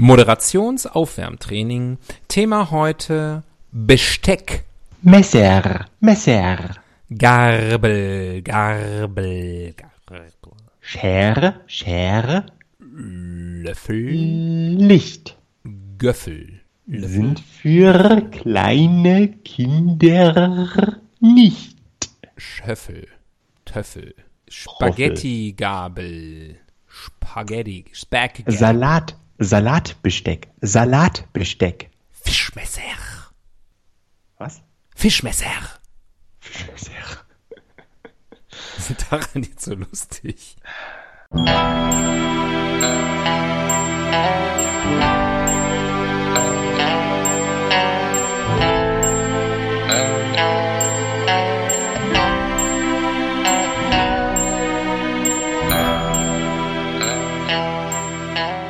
Moderationsaufwärmtraining. Thema heute Besteck. Messer, Messer. Garbel, Garbel, Garbel. Schere, Schere. Löffel, Licht. Göffel. Sind für kleine Kinder nicht. Schöffel, Töffel. Spaghetti-Gabel. Spaghetti, Speck. Salat, Salatbesteck, Salatbesteck. Fischmesser. Was? Fischmesser. Messer. Was ist daran jetzt so lustig?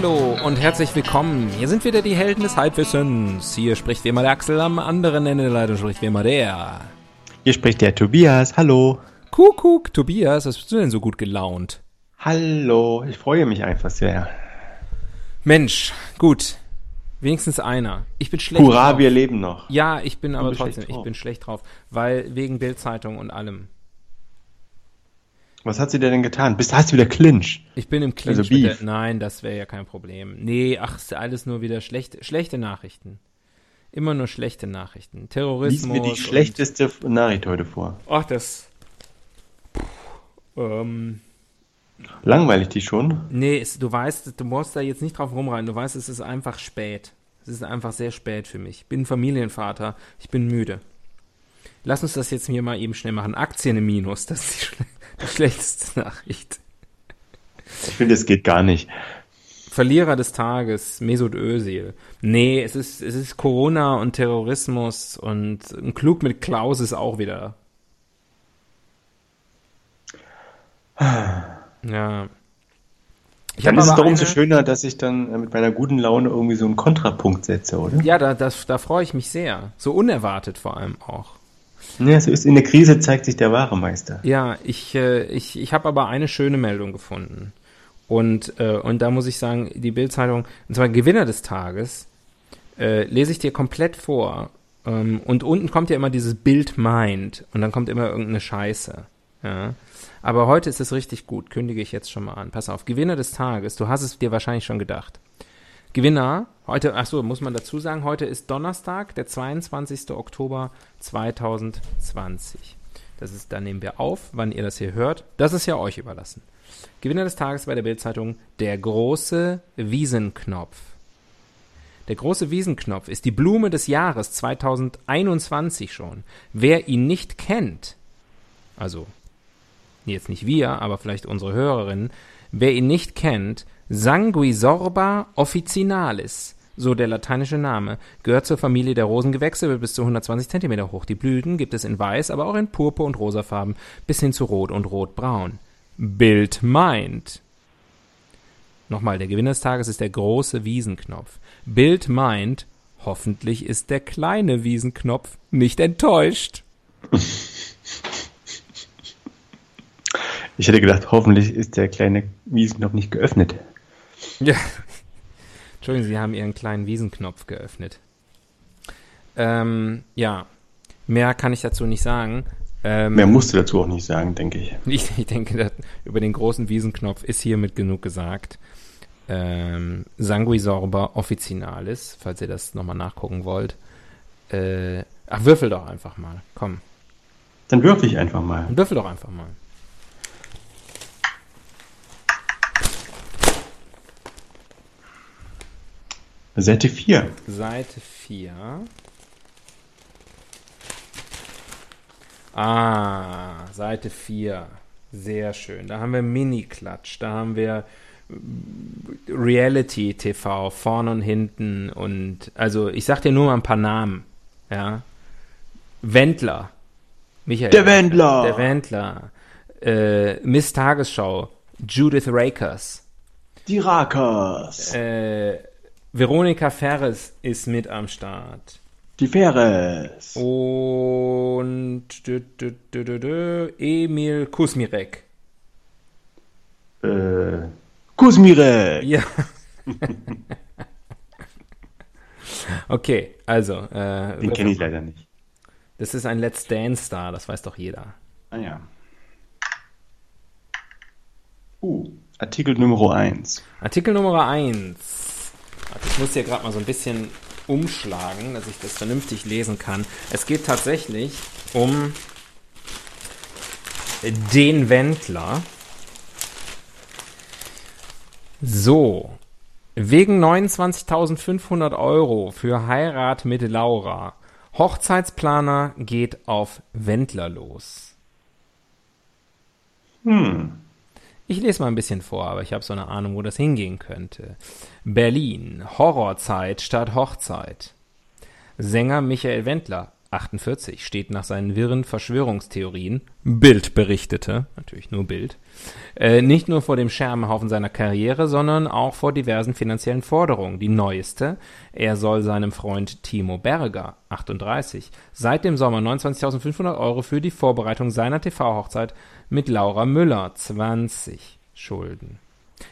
Hallihallo und herzlich willkommen. Hier sind wieder die Helden des Halbwissens. Hier spricht wie immer der Axel, am anderen Ende der Leitung spricht wie immer der. Hier spricht der Tobias. Hallo. Kuckuck, Tobias, was bist du denn so gut gelaunt? Hallo. Ich freue mich einfach sehr. Mensch, gut. Wenigstens einer. Ich bin schlecht Hurra, drauf. wir leben noch. Ja, ich bin aber trotzdem, ich bin schlecht drauf, weil wegen Bildzeitung und allem. Was hat sie denn getan? Bist, hast du wieder Clinch? Ich bin im Clinch Also Beef. der, Nein, das wäre ja kein Problem. Nee, ach, ist alles nur wieder schlechte, schlechte Nachrichten. Immer nur schlechte Nachrichten. Lies Terrorismus. mir die und- schlechteste Nachricht heute vor. Ach, das. Ähm, Langweilig die schon? nee, es, du weißt, du musst da jetzt nicht drauf rumreiten. Du weißt, es ist einfach spät. Es ist einfach sehr spät für mich. Ich bin Familienvater. Ich bin müde. Lass uns das jetzt hier mal eben schnell machen. Aktien im Minus. Das ist die, schle die schlechteste Nachricht. Ich finde, es geht gar nicht. Verlierer des Tages, Mesut Özil. Nee, es ist, es ist Corona und Terrorismus und ein Klug mit Klaus ist auch wieder. Ja. Ich Dann ist es doch umso eine- schöner, dass ich dann äh, mit meiner guten Laune irgendwie so einen Kontrapunkt setze, oder? Ja, da, das, da freue ich mich sehr. So unerwartet vor allem auch. Ja, so ist in der Krise zeigt sich der wahre Meister. Ja, ich, äh, ich, ich habe aber eine schöne Meldung gefunden. Und, äh, und da muss ich sagen, die Bildzeitung, und zwar Gewinner des Tages, äh, lese ich dir komplett vor. Ähm, und unten kommt ja immer dieses Bild Mind und dann kommt immer irgendeine Scheiße. Ja. Aber heute ist es richtig gut, kündige ich jetzt schon mal an. Pass auf, Gewinner des Tages, du hast es dir wahrscheinlich schon gedacht. Gewinner, heute, ach so, muss man dazu sagen, heute ist Donnerstag, der 22. Oktober 2020. Das ist, da nehmen wir auf, wann ihr das hier hört. Das ist ja euch überlassen. Gewinner des Tages bei der Bildzeitung, der große Wiesenknopf. Der große Wiesenknopf ist die Blume des Jahres 2021 schon. Wer ihn nicht kennt, also jetzt nicht wir, aber vielleicht unsere Hörerinnen, wer ihn nicht kennt, Sanguisorba officinalis, so der lateinische Name, gehört zur Familie der Rosengewächse, wird bis zu 120 Zentimeter hoch. Die Blüten gibt es in weiß, aber auch in purpur und rosafarben bis hin zu rot und rotbraun. Bild meint. Nochmal, der Gewinner des Tages ist der große Wiesenknopf. Bild meint, hoffentlich ist der kleine Wiesenknopf nicht enttäuscht. Ich hätte gedacht, hoffentlich ist der kleine Wiesen noch nicht geöffnet. Ja. Entschuldigung, Sie haben Ihren kleinen Wiesenknopf geöffnet. Ähm, ja. Mehr kann ich dazu nicht sagen. Ähm, Mehr musst du dazu auch nicht sagen, denke ich. ich, ich denke, über den großen Wiesenknopf ist hiermit genug gesagt. Ähm, Sanguisorba officinalis, falls ihr das nochmal nachgucken wollt. Äh, ach, würfel doch einfach mal. Komm, Dann würfel ich einfach mal. würfel doch einfach mal. Seite 4. Seite 4. Ah, Seite 4. Sehr schön. Da haben wir Mini-Klatsch, da haben wir Reality-TV, vorne und hinten und also ich sag dir nur mal ein paar Namen. Ja. Wendler. Michael. Der Wendler. Der Wendler. Äh, Miss Tagesschau. Judith Rakers. Die Rakers. Äh, Veronika Ferres ist mit am Start. Die Ferres. Und dü, dü, dü, Emil Kusmirek. Äh, Kusmirek. Ja. okay, also. Äh, Den kenne ich leider nicht. Das ist ein Let's Dance-Star, das weiß doch jeder. Ah ja. Uh, Artikel Nummer 1. Artikel Nummer 1. Ich muss hier gerade mal so ein bisschen umschlagen, dass ich das vernünftig lesen kann. Es geht tatsächlich um den Wendler. So. Wegen 29.500 Euro für Heirat mit Laura. Hochzeitsplaner geht auf Wendler los. Hm. Ich lese mal ein bisschen vor, aber ich habe so eine Ahnung, wo das hingehen könnte. Berlin, Horrorzeit statt Hochzeit. Sänger Michael Wendler, 48, steht nach seinen wirren Verschwörungstheorien, Bild berichtete, natürlich nur Bild, äh, nicht nur vor dem Scherbenhaufen seiner Karriere, sondern auch vor diversen finanziellen Forderungen. Die neueste, er soll seinem Freund Timo Berger, 38, seit dem Sommer 29.500 Euro für die Vorbereitung seiner TV-Hochzeit mit Laura Müller, 20, schulden.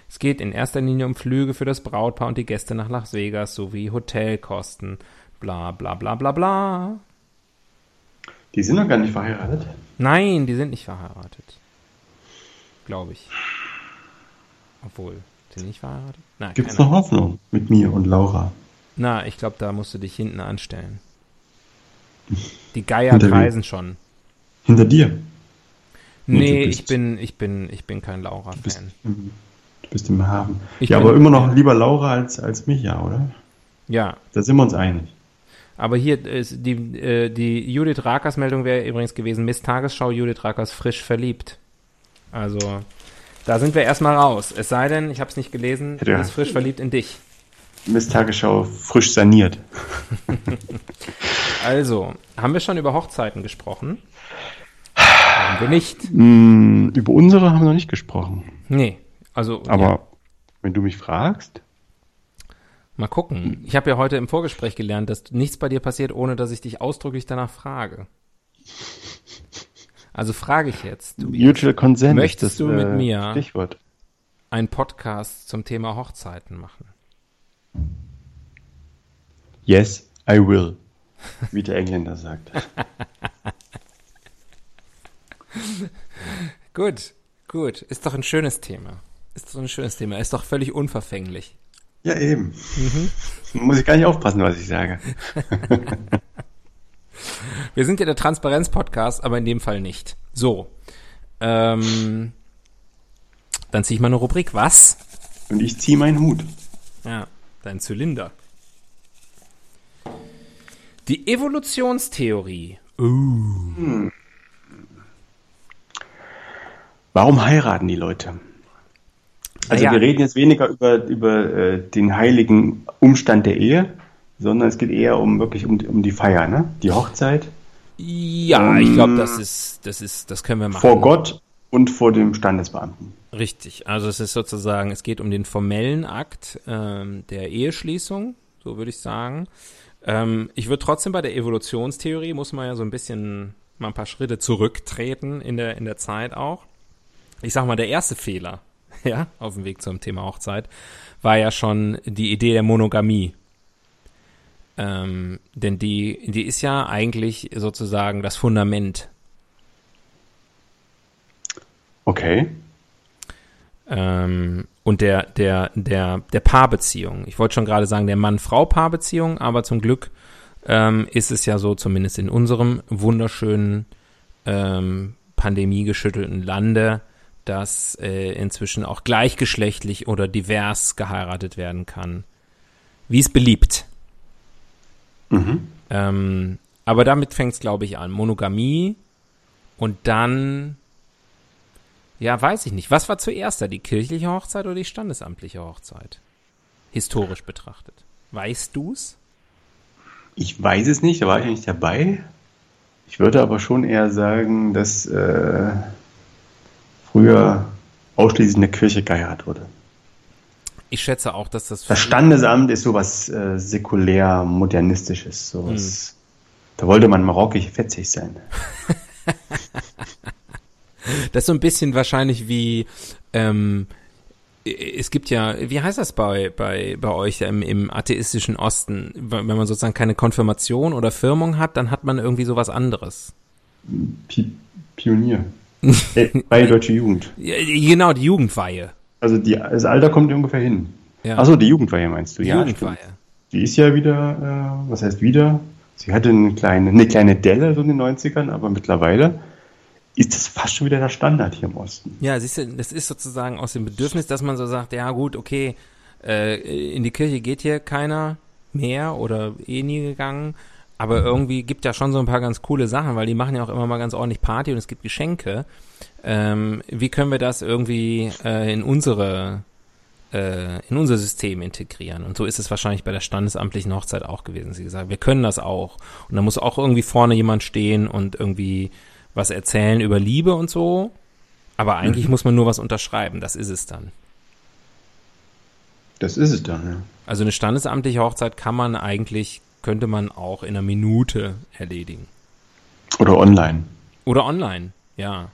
Es geht in erster Linie um Flüge für das Brautpaar und die Gäste nach Las Vegas sowie Hotelkosten, bla bla bla bla bla. Die sind noch gar nicht verheiratet. Nein, die sind nicht verheiratet. Glaube ich. Obwohl, sind die nicht verheiratet? Nein, Gibt's keine noch Hoffnung mit mir und Laura? Na, ich glaube, da musst du dich hinten anstellen. Die Geier Hinter kreisen schon. Hinter dir. Nee, du ich bin, ich bin, ich bin kein Du Laura-Fan. im- du bist im Hafen. Ich ja, aber immer noch lieber Laura als, als mich, ja, oder? Ja, Da sind wir uns einig. Aber hier ist die, äh, die Judith Rakers Meldung wäre übrigens gewesen, Miss Tagesschau, Judith Rakers frisch verliebt. Also, da sind wir erstmal raus. Es sei denn, ich habe es nicht gelesen, Ja. sie ist frisch verliebt in dich. Miss Tagesschau frisch saniert. Also, haben wir schon über Hochzeiten gesprochen? Haben wir nicht. Mm, über unsere haben wir noch nicht gesprochen. Nee, also, Aber ja, wenn du mich fragst, mal gucken. Ich habe ja heute im Vorgespräch gelernt, dass nichts bei dir passiert, ohne dass ich dich ausdrücklich danach frage. Also frage ich jetzt, Tobias, Mutual Consent Möchtest das du mit äh, mir- Stichwort. einen Podcast zum Thema Hochzeiten machen. Yes, I will. Wie der Engländer sagt. Gut, gut. Ist doch ein schönes Thema. Ist doch ein schönes Thema. Ist doch völlig unverfänglich. Ja, eben. Muss ich gar nicht aufpassen, was ich sage. Wir sind ja der Transparenz-Podcast, aber in dem Fall nicht. So. Ähm, dann ziehe ich mal eine Rubrik. Was? Und ich ziehe meinen Hut. Ja, dein Zylinder. Die Evolutionstheorie. Warum heiraten die Leute? Also Naja. wir reden jetzt weniger über, über äh, den heiligen Umstand der Ehe, sondern es geht eher um wirklich um, um die Feier, ne? Die Hochzeit Ja, ich glaube, das ist, das ist, das können wir machen. vor Gott und vor dem Standesbeamten. Richtig. Also es ist sozusagen, es geht um den formellen Akt ähm, der Eheschließung, so würde ich sagen. Ähm, ich würde trotzdem bei der Evolutionstheorie, muss man ja so ein bisschen mal ein paar Schritte zurücktreten in der, in der Zeit auch. Ich sag mal, der erste Fehler, ja, auf dem Weg zum Thema Hochzeit, war ja schon die Idee der Monogamie. Ähm, denn die, die ist ja eigentlich sozusagen das Fundament Okay. ähm, und der, der, der, der Paarbeziehung. Ich wollte schon gerade sagen, der Mann-Frau-Paarbeziehung, aber zum Glück ähm, ist es ja so, zumindest in unserem wunderschönen ähm, pandemiegeschüttelten Lande, dass äh, inzwischen auch gleichgeschlechtlich oder divers geheiratet werden kann. Wie es beliebt. Mhm. Ähm, aber damit fängt es, glaube ich, an. Monogamie und dann Ja, weiß ich nicht. Was war zuerst da, die kirchliche Hochzeit oder die standesamtliche Hochzeit? Historisch betrachtet. Weißt du's? Ich weiß es nicht, da war ich nicht dabei. Ich würde aber schon eher sagen, dass äh, früher ausschließlich in der Kirche geheiratet wurde. Ich schätze auch, dass das. Das Standesamt ist sowas äh, säkulär modernistisches, sowas. Hm. Da wollte man marokkisch fetzig sein. das ist so ein bisschen wahrscheinlich wie ähm, es gibt ja, wie heißt das bei, bei, bei euch im, im atheistischen Osten? Wenn man sozusagen keine Konfirmation oder Firmung hat, dann hat man irgendwie sowas anderes. Pi Pionier. Äh, bei Deutsche Jugend. Genau, die Jugendweihe. Also die, das Alter kommt ungefähr hin. Ja. Achso, die Jugendweihe meinst du? Die ja, Jugendweihe. Stimmt. Die ist ja wieder, äh, was heißt wieder? Sie hatte eine kleine, eine kleine Delle so in den 90ern, aber mittlerweile ist das fast schon wieder der Standard hier im Osten. Ja, siehst du, das ist sozusagen aus dem Bedürfnis, dass man so sagt, ja gut, okay, äh, in die Kirche geht hier keiner mehr oder eh nie gegangen, aber irgendwie gibt ja schon so ein paar ganz coole Sachen, weil die machen ja auch immer mal ganz ordentlich Party und es gibt Geschenke. Ähm, wie können wir das irgendwie äh, in unsere äh, in unser System integrieren. Und so ist es wahrscheinlich bei der standesamtlichen Hochzeit auch gewesen. Sie gesagt, wir können das auch. Und da muss auch irgendwie vorne jemand stehen und irgendwie was erzählen über Liebe und so. Aber eigentlich mhm. muss man nur was unterschreiben. Das ist es dann. Das ist es dann, ja. Also eine standesamtliche Hochzeit kann man eigentlich, könnte man auch in einer Minute erledigen. Oder online. Oder online, ja.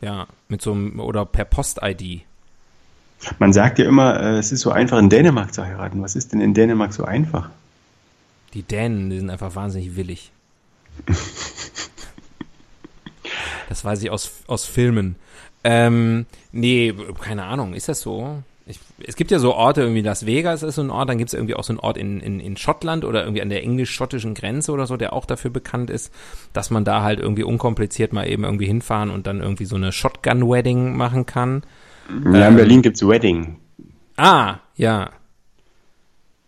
Ja, mit so einem, oder per Post-ID. Man sagt ja immer, äh, es ist so einfach in Dänemark zu heiraten. Was ist denn in Dänemark so einfach? Die Dänen, die sind einfach wahnsinnig willig. Das weiß ich aus, aus Filmen. Ähm, nee, keine Ahnung, ist das so? Ich, es gibt ja so Orte, irgendwie Las Vegas ist so ein Ort, dann gibt es irgendwie auch so einen Ort in, in, in Schottland oder irgendwie an der englisch-schottischen Grenze oder so, der auch dafür bekannt ist, dass man da halt irgendwie unkompliziert mal eben irgendwie hinfahren und dann irgendwie so eine Shotgun-Wedding machen kann. Ja, in Berlin gibt es Wedding. Ah, ja.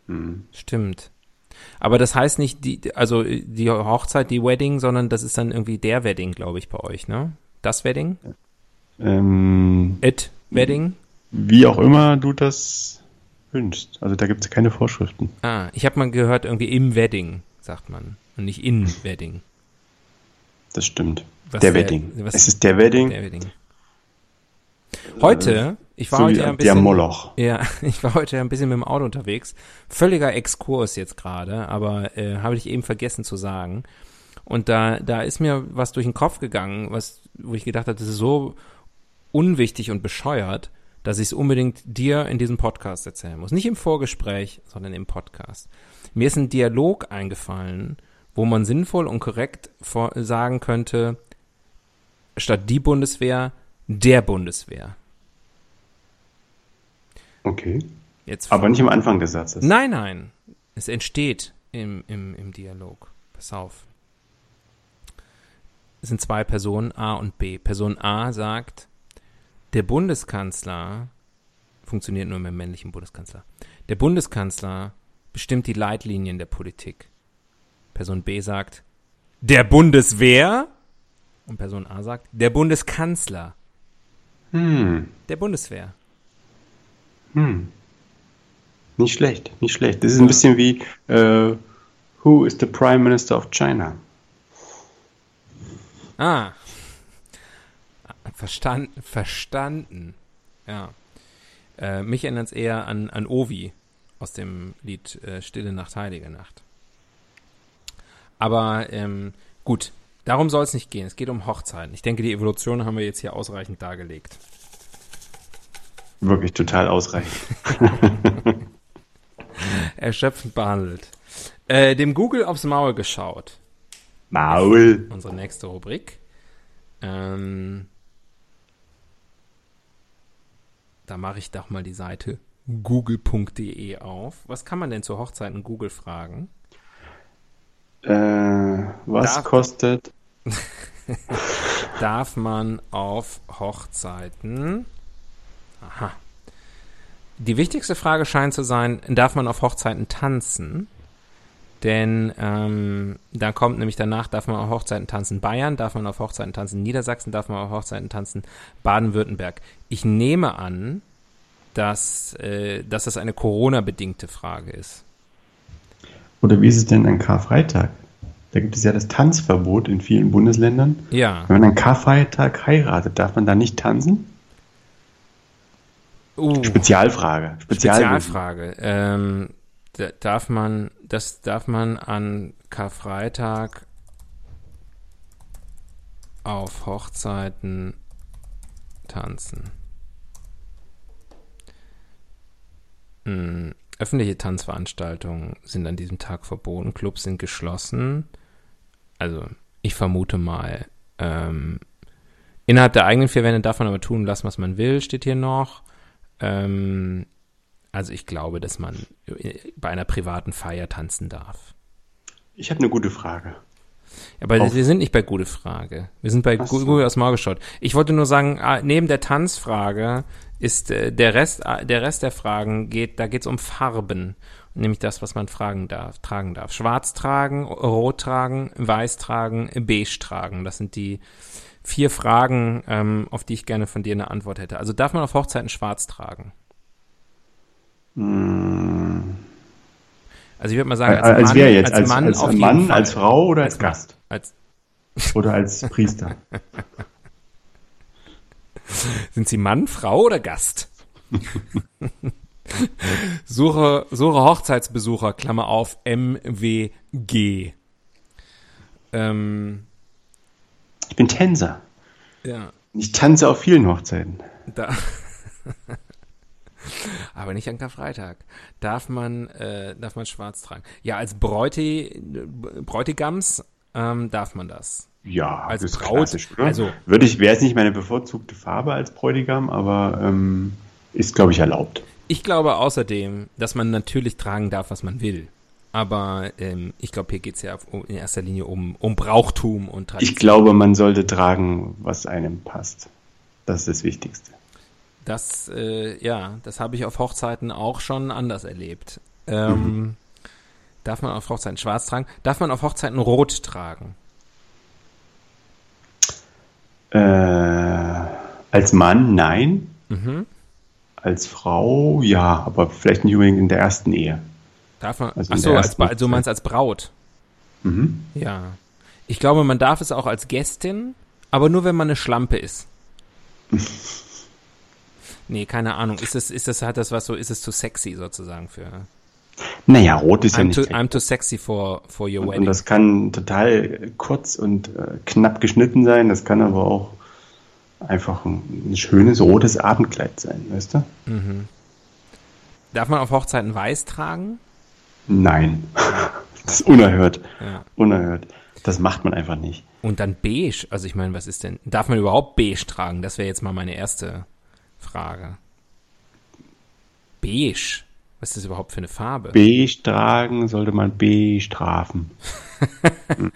Hm. Stimmt. Aber das heißt nicht die, also die Hochzeit, die Wedding, sondern das ist dann irgendwie der Wedding, glaube ich, bei euch, ne? Das Wedding? Ähm, It Wedding? Wie auch immer du das wünschst. Also da gibt es keine Vorschriften. Ah, ich habe mal gehört, irgendwie im Wedding, sagt man. Und nicht in Wedding. Das stimmt. Was der, Wedding. Es ist der Wedding. Der Wedding. Heute, ich war so heute ja ein bisschen. Der Moloch. Ja, ich war heute ein bisschen mit dem Auto unterwegs. Völliger Exkurs jetzt gerade, aber äh, habe ich eben vergessen zu sagen. Und da, da ist mir was durch den Kopf gegangen, was, wo ich gedacht habe, das ist so unwichtig und bescheuert, dass ich es unbedingt dir in diesem Podcast erzählen muss. Nicht im Vorgespräch, sondern im Podcast. Mir ist ein Dialog eingefallen, wo man sinnvoll und korrekt sagen könnte, statt die Bundeswehr der Bundeswehr. Okay. Jetzt Aber nicht am Anfang des Satzes. Nein, nein. Es entsteht im, im, im Dialog. Pass auf. Es sind zwei Personen, A und B. Person A sagt, der Bundeskanzler funktioniert nur mit dem männlichen Bundeskanzler. Der Bundeskanzler bestimmt die Leitlinien der Politik. Person B sagt, der Bundeswehr? Und Person A sagt, der Bundeskanzler. Hm. Der Bundeswehr. Hm. Nicht schlecht, nicht schlecht. Das ist ein bisschen wie uh, Who is the Prime Minister of China? Ah. Verstanden. Verstanden. Ja. Äh, mich erinnert es eher an, an Ovi aus dem Lied äh, Stille Nacht, Heilige Nacht. Aber ähm, gut, Darum soll es nicht gehen. Es geht um Hochzeiten. Ich denke, die Evolution haben wir jetzt hier ausreichend dargelegt. Wirklich total ausreichend. Erschöpfend behandelt. Äh, dem Google aufs Maul geschaut. Maul. Unsere nächste Rubrik. Ähm, da mache ich doch mal die Seite google.de auf. Was kann man denn zur Hochzeit in Google fragen? Äh, was darf, kostet? darf man auf Hochzeiten? Aha. Die wichtigste Frage scheint zu sein, darf man auf Hochzeiten tanzen? Denn ähm, da kommt nämlich danach, darf man auf Hochzeiten tanzen Bayern, darf man auf Hochzeiten tanzen Niedersachsen, darf man auf Hochzeiten tanzen Baden-Württemberg. Ich nehme an, dass, äh, dass das eine Corona-bedingte Frage ist. Oder wie ist es denn an Karfreitag? Da gibt es ja das Tanzverbot in vielen Bundesländern. Ja. Wenn man an Karfreitag heiratet, darf man da nicht tanzen? Uh, Spezialfrage. Spezial Spezialfrage. Ähm, da- darf man, das darf man an Karfreitag auf Hochzeiten tanzen. Hm, öffentliche Tanzveranstaltungen sind an diesem Tag verboten, Clubs sind geschlossen. Also, ich vermute mal, ähm, innerhalb der eigenen vier Wände darf man aber tun lassen, was man will, steht hier noch. Ähm, also ich glaube, dass man äh, bei einer privaten Feier tanzen darf. Ich habe eine gute Frage. Aber Auf- wir sind nicht bei gute Frage. Wir sind bei so. Google aus Maul geschaut. Ich wollte nur sagen, ah, neben der Tanzfrage ist äh, der Rest, ah, der Rest der Fragen geht, da geht es um Farben. Nämlich das, was man fragen darf, tragen darf. Schwarz tragen, rot tragen, weiß tragen, beige tragen. Das sind die vier Fragen, ähm, auf die ich gerne von dir eine Antwort hätte. Also darf man auf Hochzeiten schwarz tragen? Hm, Also ich würde mal sagen, als, als, als Mann, wer jetzt? als Als, Mann, als auf jeden Mann, als Frau oder als, Als. Gast? Als, Oder als Priester? sind Sie Mann, Frau oder Gast? suche, suche Hochzeitsbesucher, Klammer auf, MWG. Ähm, Ich bin Tänzer. ja, Ich tanze auf vielen Hochzeiten. da. Aber nicht an Karfreitag. Darf man, äh, darf man schwarz tragen? Ja, als Bräuti, Bräutigams ähm, darf man das. Ja, Als das ist Braut, also- Würde ich, wäre es nicht meine bevorzugte Farbe als Bräutigam, aber ähm, ist, glaube ich, erlaubt. Ich glaube außerdem, dass man natürlich tragen darf, was man will. Aber ähm, ich glaube, hier geht es ja in erster Linie um, um Brauchtum und Tradition. Ich glaube, man sollte tragen, was einem passt. Das ist das Wichtigste. Das, äh, ja, das habe ich auf Hochzeiten auch schon anders erlebt. Ähm, Darf man auf Hochzeiten schwarz tragen? Darf man auf Hochzeiten rot tragen? Äh, als Mann nein. Mhm. Als Frau ja, aber vielleicht nicht unbedingt in der ersten Ehe. Darf man? Also in ach so, der als, also du meinst als Braut? Mhm. Ja. Ich glaube, man darf es auch als Gästin, aber nur wenn man eine Schlampe ist. Nee, keine Ahnung. Ist das, ist das, hat das was so, ist es zu sexy sozusagen für. Naja, rot ist ja I'm nicht. too, sexy. I'm too sexy for, for your und wedding. das kann total kurz und äh, knapp geschnitten sein. Das kann aber auch einfach ein, ein schönes rotes Abendkleid sein, weißt du? Darf man auf Hochzeiten weiß tragen? Nein. das ist unerhört. Ja. Unerhört. Das macht man einfach nicht. Und dann beige. Also ich meine, was ist denn? Darf man überhaupt beige tragen? Das wäre jetzt mal meine erste Frage. Beige. Was ist das überhaupt für eine Farbe? Beige tragen sollte man bestrafen.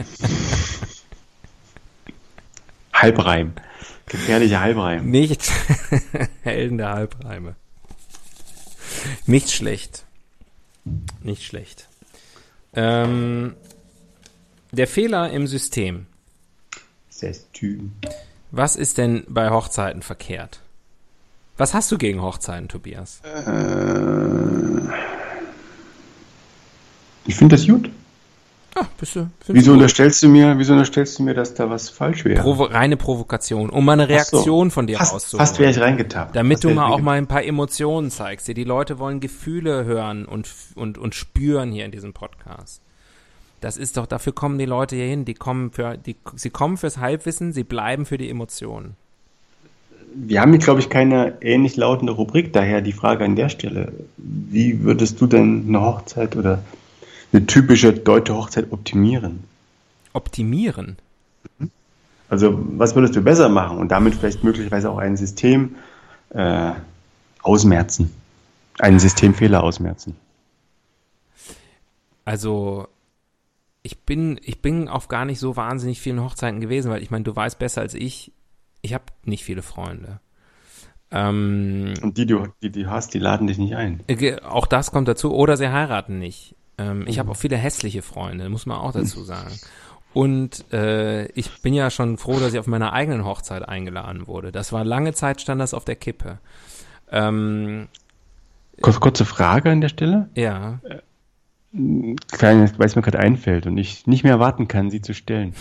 Halbreim. Gefährlicher Halbreim. Nicht Helden der Halbreime. Nicht schlecht. Nicht schlecht. Ähm, der Fehler im System. Sestüm. Was ist denn bei Hochzeiten verkehrt? Was hast du gegen Hochzeiten, Tobias? Ich finde das gut. Ah, bist du? Wieso gut? unterstellst du mir, wieso unterstellst du mir, dass da was falsch wäre? Provo reine Provokation, um mal eine Ach so. Reaktion von dir rauszuholen. fast wäre ich reingetappt. Damit Fast du mal auch mal ein paar Emotionen zeigst. Die Leute wollen Gefühle hören und, und, und spüren hier in diesem Podcast. Das ist doch, dafür kommen die Leute hier hin. Die kommen für, die, sie kommen fürs Halbwissen, sie bleiben für die Emotionen. Wir haben hier, glaube ich, keine ähnlich lautende Rubrik, daher die Frage an der Stelle. Wie würdest du denn eine Hochzeit oder eine typische deutsche Hochzeit optimieren? Optimieren. Also, was würdest du besser machen und damit vielleicht möglicherweise auch ein System äh, ausmerzen? Einen Systemfehler ausmerzen. Also, ich bin, ich bin auf gar nicht so wahnsinnig vielen Hochzeiten gewesen, weil ich meine, du weißt besser als ich, ich habe nicht viele Freunde. Ähm, Und die, du, die du hast, die laden dich nicht ein. Äh, Auch das kommt dazu. Oder sie heiraten nicht. Ähm, ich habe auch viele hässliche Freunde, muss man auch dazu sagen. Und äh, ich bin ja schon froh, dass ich auf meiner eigenen Hochzeit eingeladen wurde. Das war lange Zeit, stand das auf der Kippe. Ähm, Kurze, kurze Frage an der Stelle. ja, Kleine, weil es mir gerade einfällt und ich nicht mehr warten kann, sie zu stellen.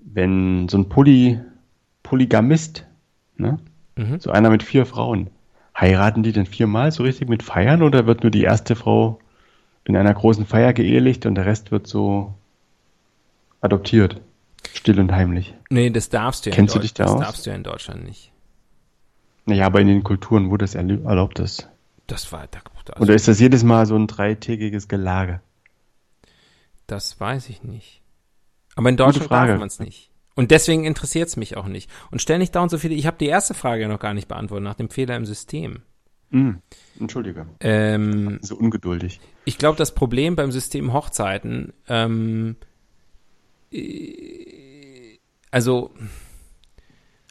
Wenn so ein Poly, Polygamist, ne? Mhm. so einer mit vier Frauen, heiraten die denn viermal so richtig mit Feiern oder wird nur die erste Frau in einer großen Feier geehelicht und der Rest wird so adoptiert? Still und heimlich. nee, das darfst du ja Kennst in du dich da das aus? darfst du ja in Deutschland nicht. Naja, aber in den Kulturen, wo das erlau- erlaubt ist. Das war, da, also, Oder ist das jedes Mal so ein dreitägiges Gelage? das weiß ich nicht. Aber in Deutschland darf man es nicht. Und deswegen interessiert es mich auch nicht. Und stell nicht dauernd so viele, ich habe die erste Frage ja noch gar nicht beantwortet, nach dem Fehler im System. Hm, Entschuldige. Ähm, So ungeduldig. ich glaube, das Problem beim System Hochzeiten, ähm, äh, also,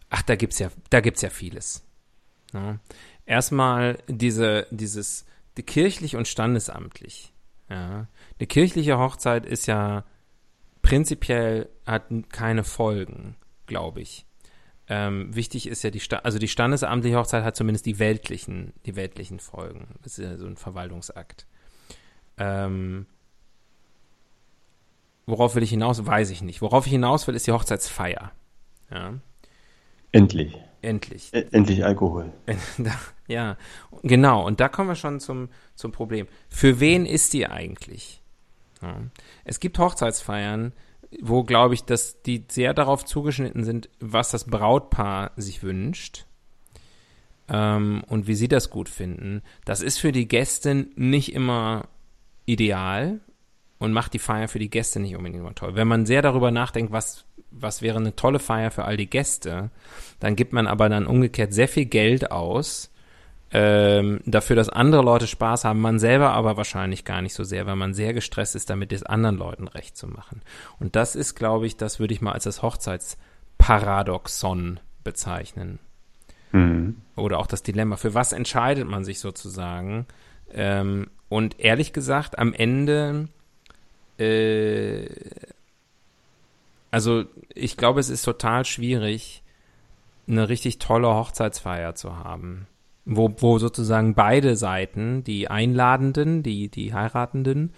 ach, da gibt's ja, da gibt's ja vieles. Ja. Erstmal diese, dieses, die kirchlich und standesamtlich. Ja. Eine kirchliche Hochzeit ist ja prinzipiell hat keine Folgen, glaube ich. Ähm, wichtig ist ja die, Sta also die standesamtliche Hochzeit hat zumindest die weltlichen, die weltlichen Folgen. Das ist ja so ein Verwaltungsakt. Ähm, worauf will ich hinaus? Weiß ich nicht. Worauf ich hinaus will, ist die Hochzeitsfeier. Ja, Endlich. endlich. E- Endlich Alkohol. Ja, genau. Und da kommen wir schon zum, zum Problem. Für wen ist die eigentlich? Ja. Es gibt Hochzeitsfeiern, wo, glaube ich, dass die sehr darauf zugeschnitten sind, was das Brautpaar sich wünscht ähm, und wie sie das gut finden. Das ist für die Gäste nicht immer ideal und macht die Feier für die Gäste nicht unbedingt immer toll. Wenn man sehr darüber nachdenkt, was, was wäre eine tolle Feier für all die Gäste, dann gibt man aber dann umgekehrt sehr viel Geld aus ähm, dafür, dass andere Leute Spaß haben, man selber aber wahrscheinlich gar nicht so sehr, weil man sehr gestresst ist, damit es anderen Leuten recht zu machen. Und das ist, glaube ich, das würde ich mal als das Hochzeitsparadoxon bezeichnen. Mhm. Oder auch das Dilemma. Für was entscheidet man sich sozusagen? Ähm, und ehrlich gesagt, am Ende, äh, also ich glaube, es ist total schwierig, eine richtig tolle Hochzeitsfeier zu haben. Wo, wo sozusagen beide Seiten, die Einladenden, die, die Heiratenden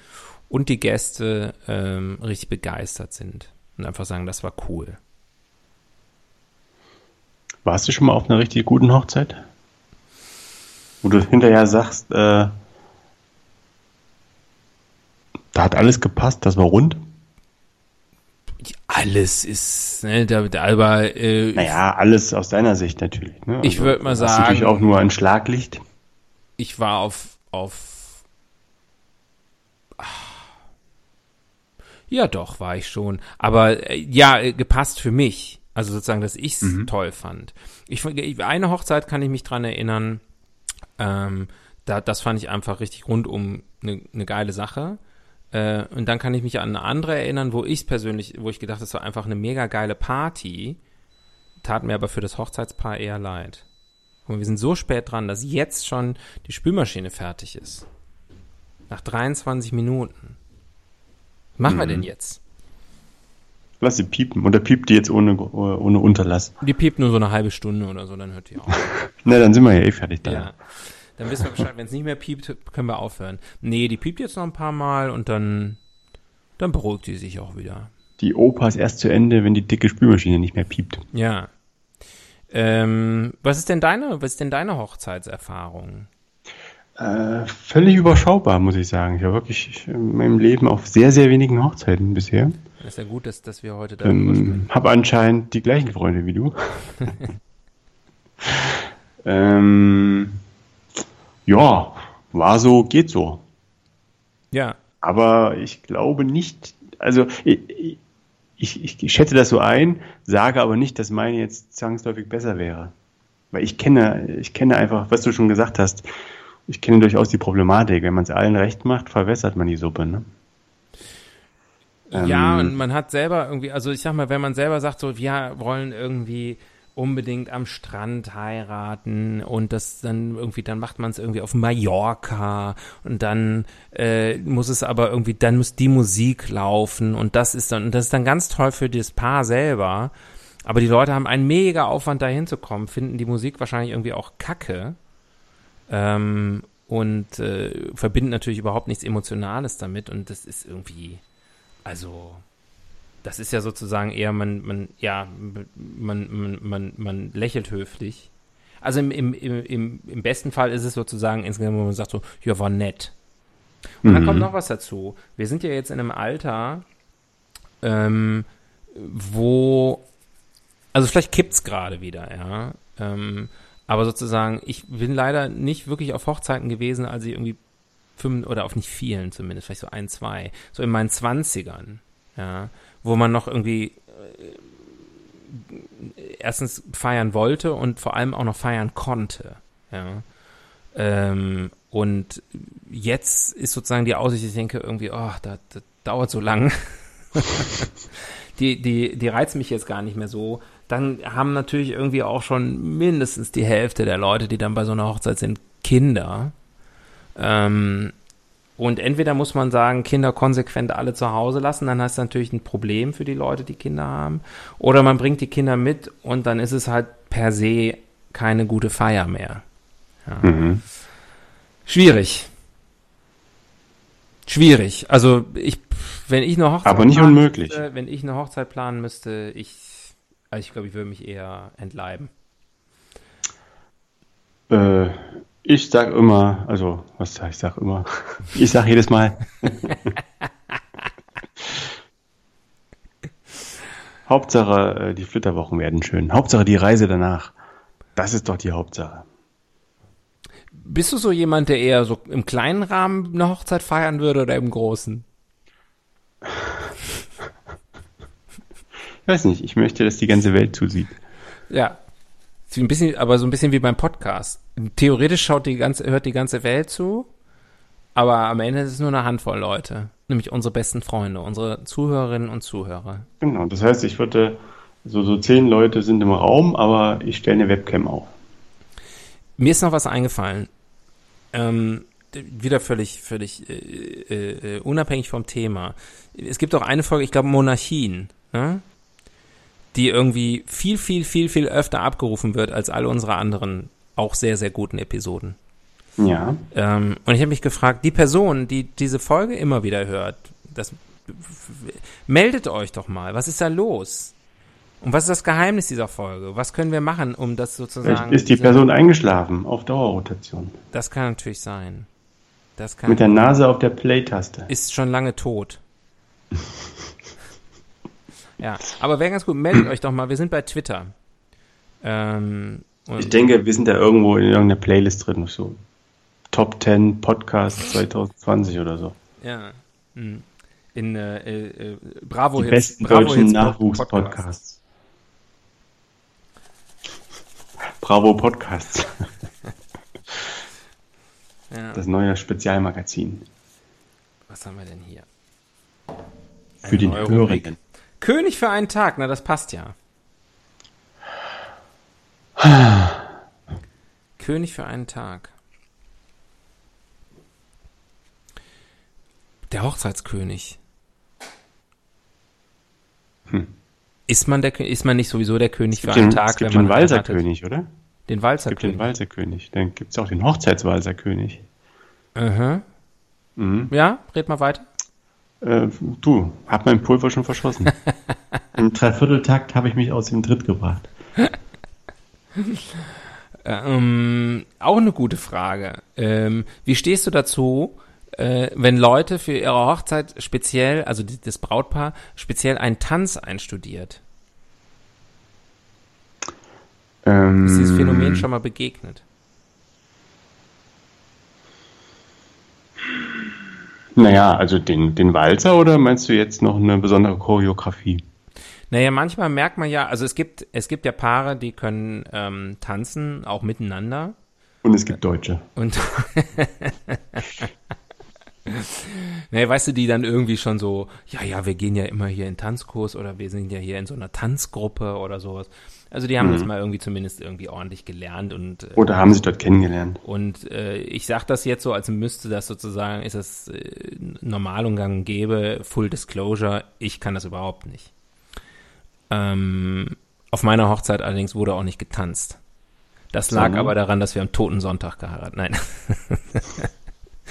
und die Gäste ähm, richtig begeistert sind. Und einfach sagen, das war cool. Warst du schon mal auf einer richtig guten Hochzeit? Wo du hinterher sagst, äh, da hat alles gepasst, das war rund? Alles ist, ne, da, da, aber äh, Naja, alles aus deiner Sicht natürlich. Ne? Ich würd mal sagen- natürlich auch nur ein Schlaglicht. ich war auf, auf. Ah. Ja, doch, war ich schon. Aber äh, ja, äh, gepasst für mich. Also sozusagen, dass ich's toll fand. Ich, fand- ich- eine Hochzeit kann ich mich dran erinnern. Ähm, da, das fand ich einfach richtig rundum eine ne geile Sache. Äh, und dann kann ich mich an eine andere erinnern, wo ich persönlich, wo ich gedacht, das war einfach eine mega geile Party. Tat mir aber für das Hochzeitspaar eher leid. Mal, wir sind so spät dran, dass jetzt schon die Spülmaschine fertig ist. Nach 23 Minuten. Was machen wir denn jetzt? Lass sie piepen. Oder piept die jetzt ohne, ohne Unterlass? Die piept nur so eine halbe Stunde oder so, dann hört die auf. Na, dann sind wir ja eh fertig da. ja. Dann wissen wir Bescheid, wenn es nicht mehr piept, können wir aufhören. Nee, die piept jetzt noch ein paar Mal und dann, dann beruhigt die sich auch wieder. Die Oper ist erst zu Ende, wenn die dicke Spülmaschine nicht mehr piept. Ja. Ähm, was ist denn deine, was ist denn deine Hochzeitserfahrung? Äh, völlig überschaubar, muss ich sagen. Ich war wirklich in meinem Leben auf sehr, sehr wenigen Hochzeiten bisher. Das ist ja gut, dass, dass wir heute darüber Ähm, sprechen. habe anscheinend die gleichen Freunde wie du. ähm, ja, war so, geht so. Ja, Aber ich glaube nicht, also ich, ich, ich schätze das so ein, sage aber nicht, dass meine jetzt zwangsläufig besser wäre. Weil ich kenne, ich kenne einfach, was du schon gesagt hast, ich kenne durchaus die Problematik. Wenn man es allen recht macht, verwässert man die Suppe. Ne? Ja, Ähm, und man hat selber irgendwie, also ich sag mal, wenn man selber sagt, so, wir wollen irgendwie unbedingt am Strand heiraten und das dann irgendwie, dann macht man es irgendwie auf Mallorca und dann äh, muss es aber irgendwie, dann muss die Musik laufen und das ist dann, das ist dann ganz toll für das Paar selber. Aber die Leute haben einen mega Aufwand, da hinzukommen, finden die Musik wahrscheinlich irgendwie auch kacke ähm, und äh, verbinden natürlich überhaupt nichts Emotionales damit und das ist irgendwie, also das ist ja sozusagen eher, man, man, ja, man, man, man, man lächelt höflich. Also im, im, im, im besten Fall ist es sozusagen insgesamt, wo man sagt so, ja, war nett. Und dann kommt mhm. noch was dazu. Wir sind ja jetzt in einem Alter, ähm, wo, also vielleicht kippt's gerade wieder, ja. Ähm, aber sozusagen, ich bin leider nicht wirklich auf Hochzeiten gewesen, als ich irgendwie fünf, oder auf nicht vielen zumindest, vielleicht so ein, zwei, so in meinen Zwanzigern, ja wo man noch irgendwie äh, erstens feiern wollte und vor allem auch noch feiern konnte. Ja. Ähm, und jetzt ist sozusagen die Aussicht, ich denke irgendwie, oh, das, das dauert so lang. die, die, die reizt mich jetzt gar nicht mehr so. Dann haben natürlich irgendwie auch schon mindestens die Hälfte der Leute, die dann bei so einer Hochzeit sind, Kinder. Ähm, und entweder muss man sagen, Kinder konsequent alle zu Hause lassen, dann hast du natürlich ein Problem für die Leute, die Kinder haben. Oder man bringt die Kinder mit und dann ist es halt per se keine gute Feier mehr. Ja. Mhm. Schwierig. Schwierig. Also ich, wenn ich eine Hochzeit aber nicht unmöglich. Müsste, wenn ich eine Hochzeit planen müsste, ich, also ich glaube, ich würde mich eher entleiben. Äh, ich sag immer, also was sag ich sag immer? Ich sag jedes Mal. Hauptsache, äh, die Flitterwochen werden schön. Hauptsache die Reise danach. Das ist doch die Hauptsache. Bist du so jemand, der eher so im kleinen Rahmen eine Hochzeit feiern würde oder im großen? Ich weiß nicht, ich möchte, dass die ganze Welt zusieht. Ja, ein bisschen, aber so ein bisschen wie beim Podcast. Theoretisch schaut die ganze, hört die ganze Welt zu, aber am Ende ist es nur eine Handvoll Leute, nämlich unsere besten Freunde, unsere Zuhörerinnen und Zuhörer. Genau, das heißt, ich würde, so, so zehn Leute sind im Raum, aber ich stelle eine Webcam auf. Mir ist noch was eingefallen. Ähm, wieder völlig, völlig äh, äh, äh unabhängig vom Thema. Es gibt auch eine Folge, ich glaube Monarchien. Ne? Die irgendwie viel, viel, viel, viel öfter abgerufen wird als alle unsere anderen auch sehr, sehr guten Episoden. Ja. Ähm, und ich habe mich gefragt, die Person, die diese Folge immer wieder hört, das meldet euch doch mal. Was ist da los? Und was ist das Geheimnis dieser Folge? Was können wir machen, um das sozusagen. Vielleicht ist die Person eingeschlafen auf Dauerrotation. Das kann natürlich sein. Das kann Mit der Nase auf der Play-Taste. Ist schon lange tot. Ja, aber wäre ganz gut, meldet euch doch mal, wir sind bei Twitter. Ähm, ich denke, wir sind da irgendwo in irgendeiner Playlist drin, so Top 10 Podcast 2020 oder so. Ja. Hm. In äh, äh, Bravo Die Hits, besten Bravo deutschen Nachwuchspodcasts. Bravo Podcasts. ja. Das neue Spezialmagazin. Was haben wir denn hier? Für den Hörigen. König für einen Tag, na das passt ja. König für einen Tag. Der Hochzeitskönig. Hm. Ist man der ist man nicht sowieso der König für einen den, Tag, wenn man den Walserkönig, oder? Den Walzerkönig. Es gibt den Walzerkönig. Dann gibt es auch den Hochzeitswalserkönig. Aha. Mhm. Ja, red mal weiter. Äh, du, hab mein Pulver schon verschossen. Im Dreivierteltakt habe ich mich aus dem Tritt gebracht. ähm, auch eine gute Frage. Ähm, wie stehst du dazu, äh, wenn Leute für ihre Hochzeit speziell, also die, das Brautpaar, speziell einen Tanz einstudiert? Ähm, Ist dieses Phänomen schon mal begegnet? Naja, also den, den Walzer oder meinst du jetzt noch eine besondere Choreografie? Naja, manchmal merkt man ja, also es gibt, es gibt ja Paare, die können ähm, tanzen, auch miteinander. Und es gibt Deutsche. Und Nee, weißt du, die dann irgendwie schon so, ja, ja, wir gehen ja immer hier in Tanzkurs oder wir sind ja hier in so einer Tanzgruppe oder sowas. Also die haben Mhm. das mal irgendwie zumindest irgendwie ordentlich gelernt und äh, Oder haben sie dort kennengelernt? und äh, ich sage das jetzt so, als müsste das sozusagen, ist das äh, normal und gang und gäbe, Full Disclosure, ich kann das überhaupt nicht. Ähm, auf meiner Hochzeit allerdings wurde auch nicht getanzt. Das lag Sondern? aber daran, dass wir am Toten Sonntag geheiratet. Nein.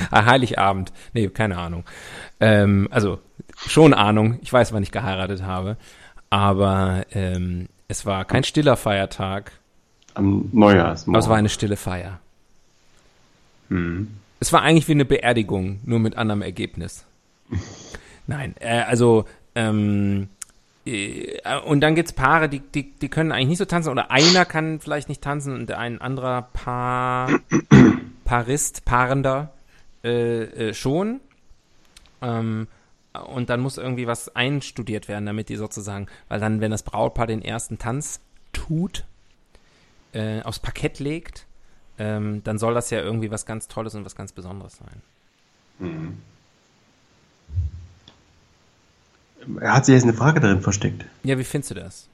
ah, Heiligabend. Nee, keine Ahnung. Ähm, also schon Ahnung. Ich weiß, wann ich geheiratet habe. Aber ähm, es war kein stiller Feiertag, Am Neujahrsmorgen. aber es war eine stille Feier. Mhm. Es war eigentlich wie eine Beerdigung, nur mit anderem Ergebnis. Nein, äh, also ähm, äh, und dann gibt's Paare, die, die, die können eigentlich nicht so tanzen oder einer kann vielleicht nicht tanzen und ein anderer Paar, Paarist, Paarender äh, äh, schon. Ähm, und dann muss irgendwie was einstudiert werden, damit die sozusagen, weil dann, wenn das Brautpaar den ersten Tanz tut, äh, aufs Parkett legt, ähm, dann soll das ja irgendwie was ganz Tolles und was ganz Besonderes sein. Er hat sich jetzt eine Frage darin versteckt. Ja, wie findest du das?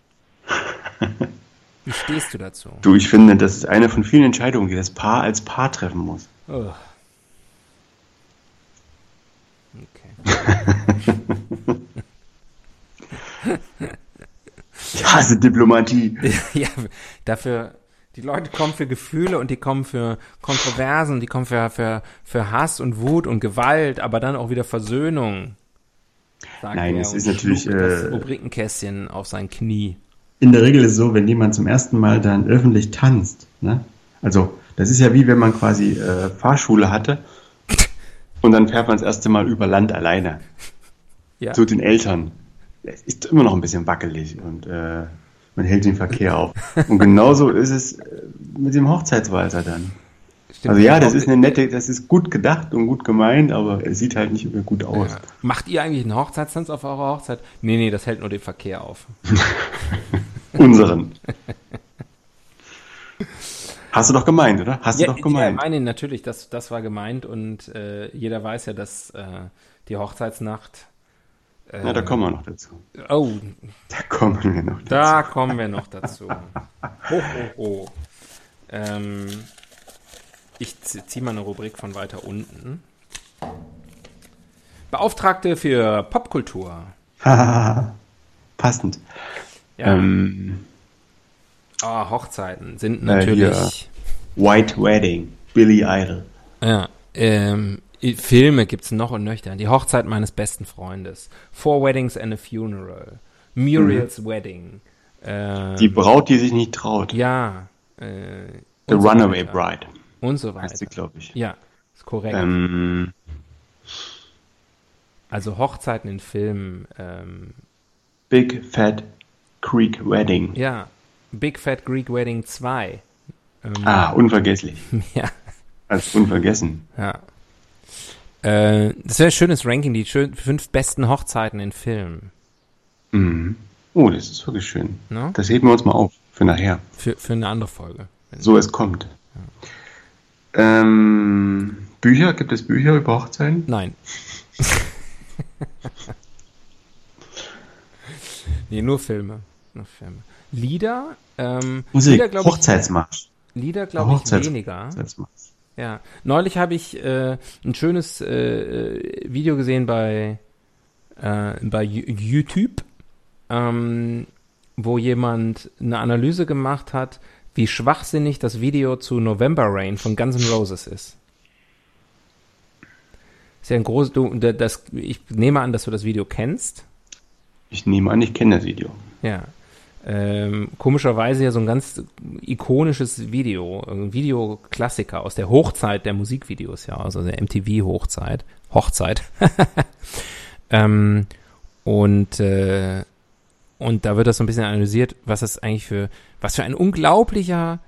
Wie stehst du dazu? Du, ich finde, das ist eine von vielen Entscheidungen, die das Paar als Paar treffen muss. Oh. Okay. Ich hasse Diplomatie. ja, dafür, die Leute kommen für Gefühle und die kommen für Kontroversen, die kommen für, für, für Hass und Wut und Gewalt, aber dann auch wieder Versöhnung. Nein, es ist natürlich, das äh, Rubrikenkästchen auf sein Knie. In der Regel ist es so, wenn jemand zum ersten Mal dann öffentlich tanzt, ne? Also, das ist ja wie wenn man quasi äh, Fahrschule hatte und dann fährt man das erste Mal über Land alleine. Ja. Zu den Eltern. Es ist immer noch ein bisschen wackelig und äh, man hält den Verkehr auf. Und genauso ist es äh, mit dem Hochzeitswalzer dann. Stimmt. Also ja, das ist eine nette, das ist gut gedacht und gut gemeint, aber es sieht halt nicht gut aus. Ja. Macht ihr eigentlich einen Hochzeitstanz auf eurer Hochzeit? Nee, nee, das hält nur den Verkehr auf. Unseren. Hast du doch gemeint, oder? Hast du doch Ja, gemeint. meine natürlich, das, das war gemeint und äh, jeder weiß ja, dass äh, die Hochzeitsnacht. Äh, Na, da kommen wir noch dazu. Oh, Da kommen wir noch dazu. da kommen wir noch dazu. Ho, ho, ho. Ähm, ich ziehe mal eine Rubrik von weiter unten. Beauftragte für Popkultur. Passend. Ja, Ähm, ah, Hochzeiten sind äh, natürlich. White Wedding, Billy Idol. Ja, ähm, Filme gibt's noch und nöcher. Die Hochzeit meines besten Freundes. Four Weddings and a Funeral. Muriel's Wedding. Äh, Die Braut, die sich nicht traut. ja. Äh, The und so Runaway weiter. Bride Und so heißt sie, weiter. glaube ich. Ja, ist korrekt. Ähm, also Hochzeiten in Filmen. Ähm, Big Fat Creek Wedding. ja, Big Fat Greek Wedding 2. Ähm, Ah, unvergesslich. Ja, Als unvergessen. ja. Äh, das wäre ein schönes Ranking, die schön, fünf besten Hochzeiten in Filmen. Mhm. Oh, das ist wirklich schön. Ne? Das heben wir uns mal auf für nachher. Für, für eine andere Folge. So es kommt. Ähm, Bücher? Gibt es Bücher über Hochzeiten? Nein. nee, nur Filme. Nur Filme. Lieder, ähm, Musik, Lieder, glaube ich, Hochzeitsmarsch. Lieder, glaube ich, weniger. Hochzeitsmarsch. Ja. Neulich habe ich äh, ein schönes äh, Video gesehen bei, äh, bei Yo- YouTube, ähm, wo jemand eine Analyse gemacht hat, wie schwachsinnig das Video zu November Rain von Guns N' Roses ist. Ist ja ein großes, du, da- das, ich nehme an, dass du das Video kennst. Ich nehme an, ich kenne das Video. Ja. Ähm, komischerweise ja so ein ganz ikonisches Video, ein Videoklassiker aus der Hochzeit der Musikvideos, ja, also der MTV-Hochzeit, Hochzeit. ähm, und, äh, und da wird das so ein bisschen analysiert, was das eigentlich für, was für ein unglaublicher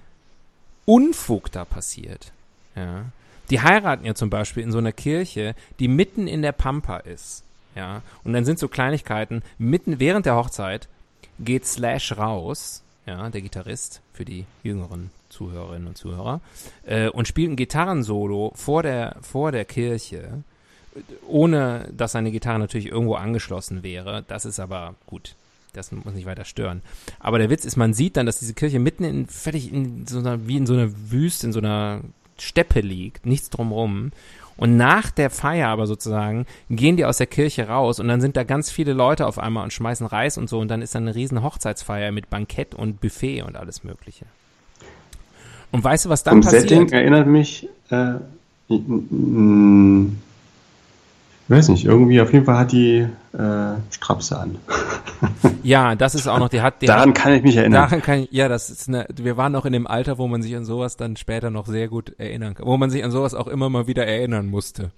Unfug da passiert. Ja. Die heiraten ja zum Beispiel in so einer Kirche, die mitten in der Pampa ist. Ja. Und dann sind so Kleinigkeiten, mitten während der Hochzeit geht Slash raus, ja, der Gitarrist für die jüngeren Zuhörerinnen und Zuhörer, äh, und spielt ein Gitarrensolo vor der, vor der Kirche, ohne dass seine Gitarre natürlich irgendwo angeschlossen wäre. Das ist aber gut. Das muss nicht weiter stören. Aber der Witz ist, man sieht dann, dass diese Kirche mitten in, völlig in so einer, wie in so einer Wüste, in so einer Steppe liegt, nichts drumrum. Und nach der Feier aber sozusagen gehen die aus der Kirche raus und dann sind da ganz viele Leute auf einmal und schmeißen Reis und so und dann ist da eine riesen Hochzeitsfeier mit Bankett und Buffet und alles Mögliche. Und weißt du, was dann Und passiert? Setting erinnert mich, äh, ich weiß nicht, irgendwie auf jeden Fall hat die äh, Strapse an. Ja, das ist auch noch, die hat, die Daran hat, kann ich mich erinnern. daran kann ich, ja, das ist eine, wir waren noch in dem Alter, wo man sich an sowas dann später noch sehr gut erinnern kann, wo man sich an sowas auch immer mal wieder erinnern musste.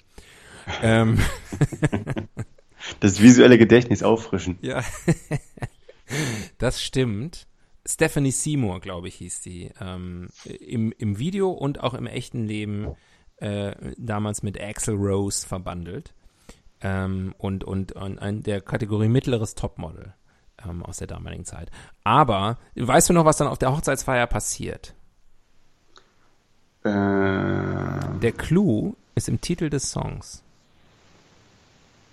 Ähm, Das visuelle Gedächtnis auffrischen. Ja, das stimmt. Stephanie Seymour, glaube ich, hieß die. Ähm, im, Im Video und auch im echten Leben äh, damals mit Axel Rose verbandelt. Ähm, und, und, und in der Kategorie mittleres Topmodel ähm, aus der damaligen Zeit. Aber weißt du noch, was dann auf der Hochzeitsfeier passiert? Äh, Der Clou ist im Titel des Songs.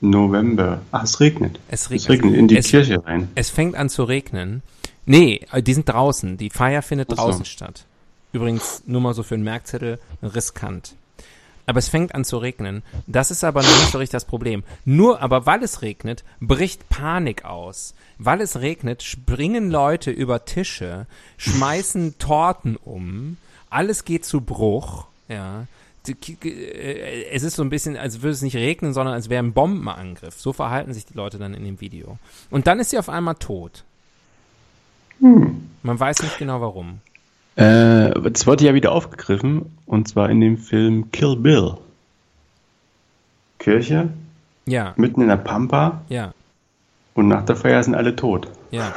November. Ach, es regnet. Es Es regnet in die es, Kirche rein. Es fängt an zu regnen. Nee, äh, die sind draußen. Die Feier findet so. draußen statt. Übrigens, nur mal so für einen Merkzettel, riskant. Aber es fängt an zu regnen. Das ist aber noch nicht so richtig das Problem. Nur aber weil es regnet, bricht Panik aus. Weil es regnet, springen Leute über Tische, schmeißen Torten um. Alles geht zu Bruch. Ja. Äh, Es ist so ein bisschen, als würde es nicht regnen, sondern als wäre ein Bombenangriff. So verhalten sich die Leute dann in dem Video. Und dann ist sie auf einmal tot. Man weiß nicht genau warum. Äh, das wurde ja wieder aufgegriffen und zwar in dem Film Kill Bill. Kirche, Ja, mitten in der Pampa ja, und nach der Feier sind alle tot. ja.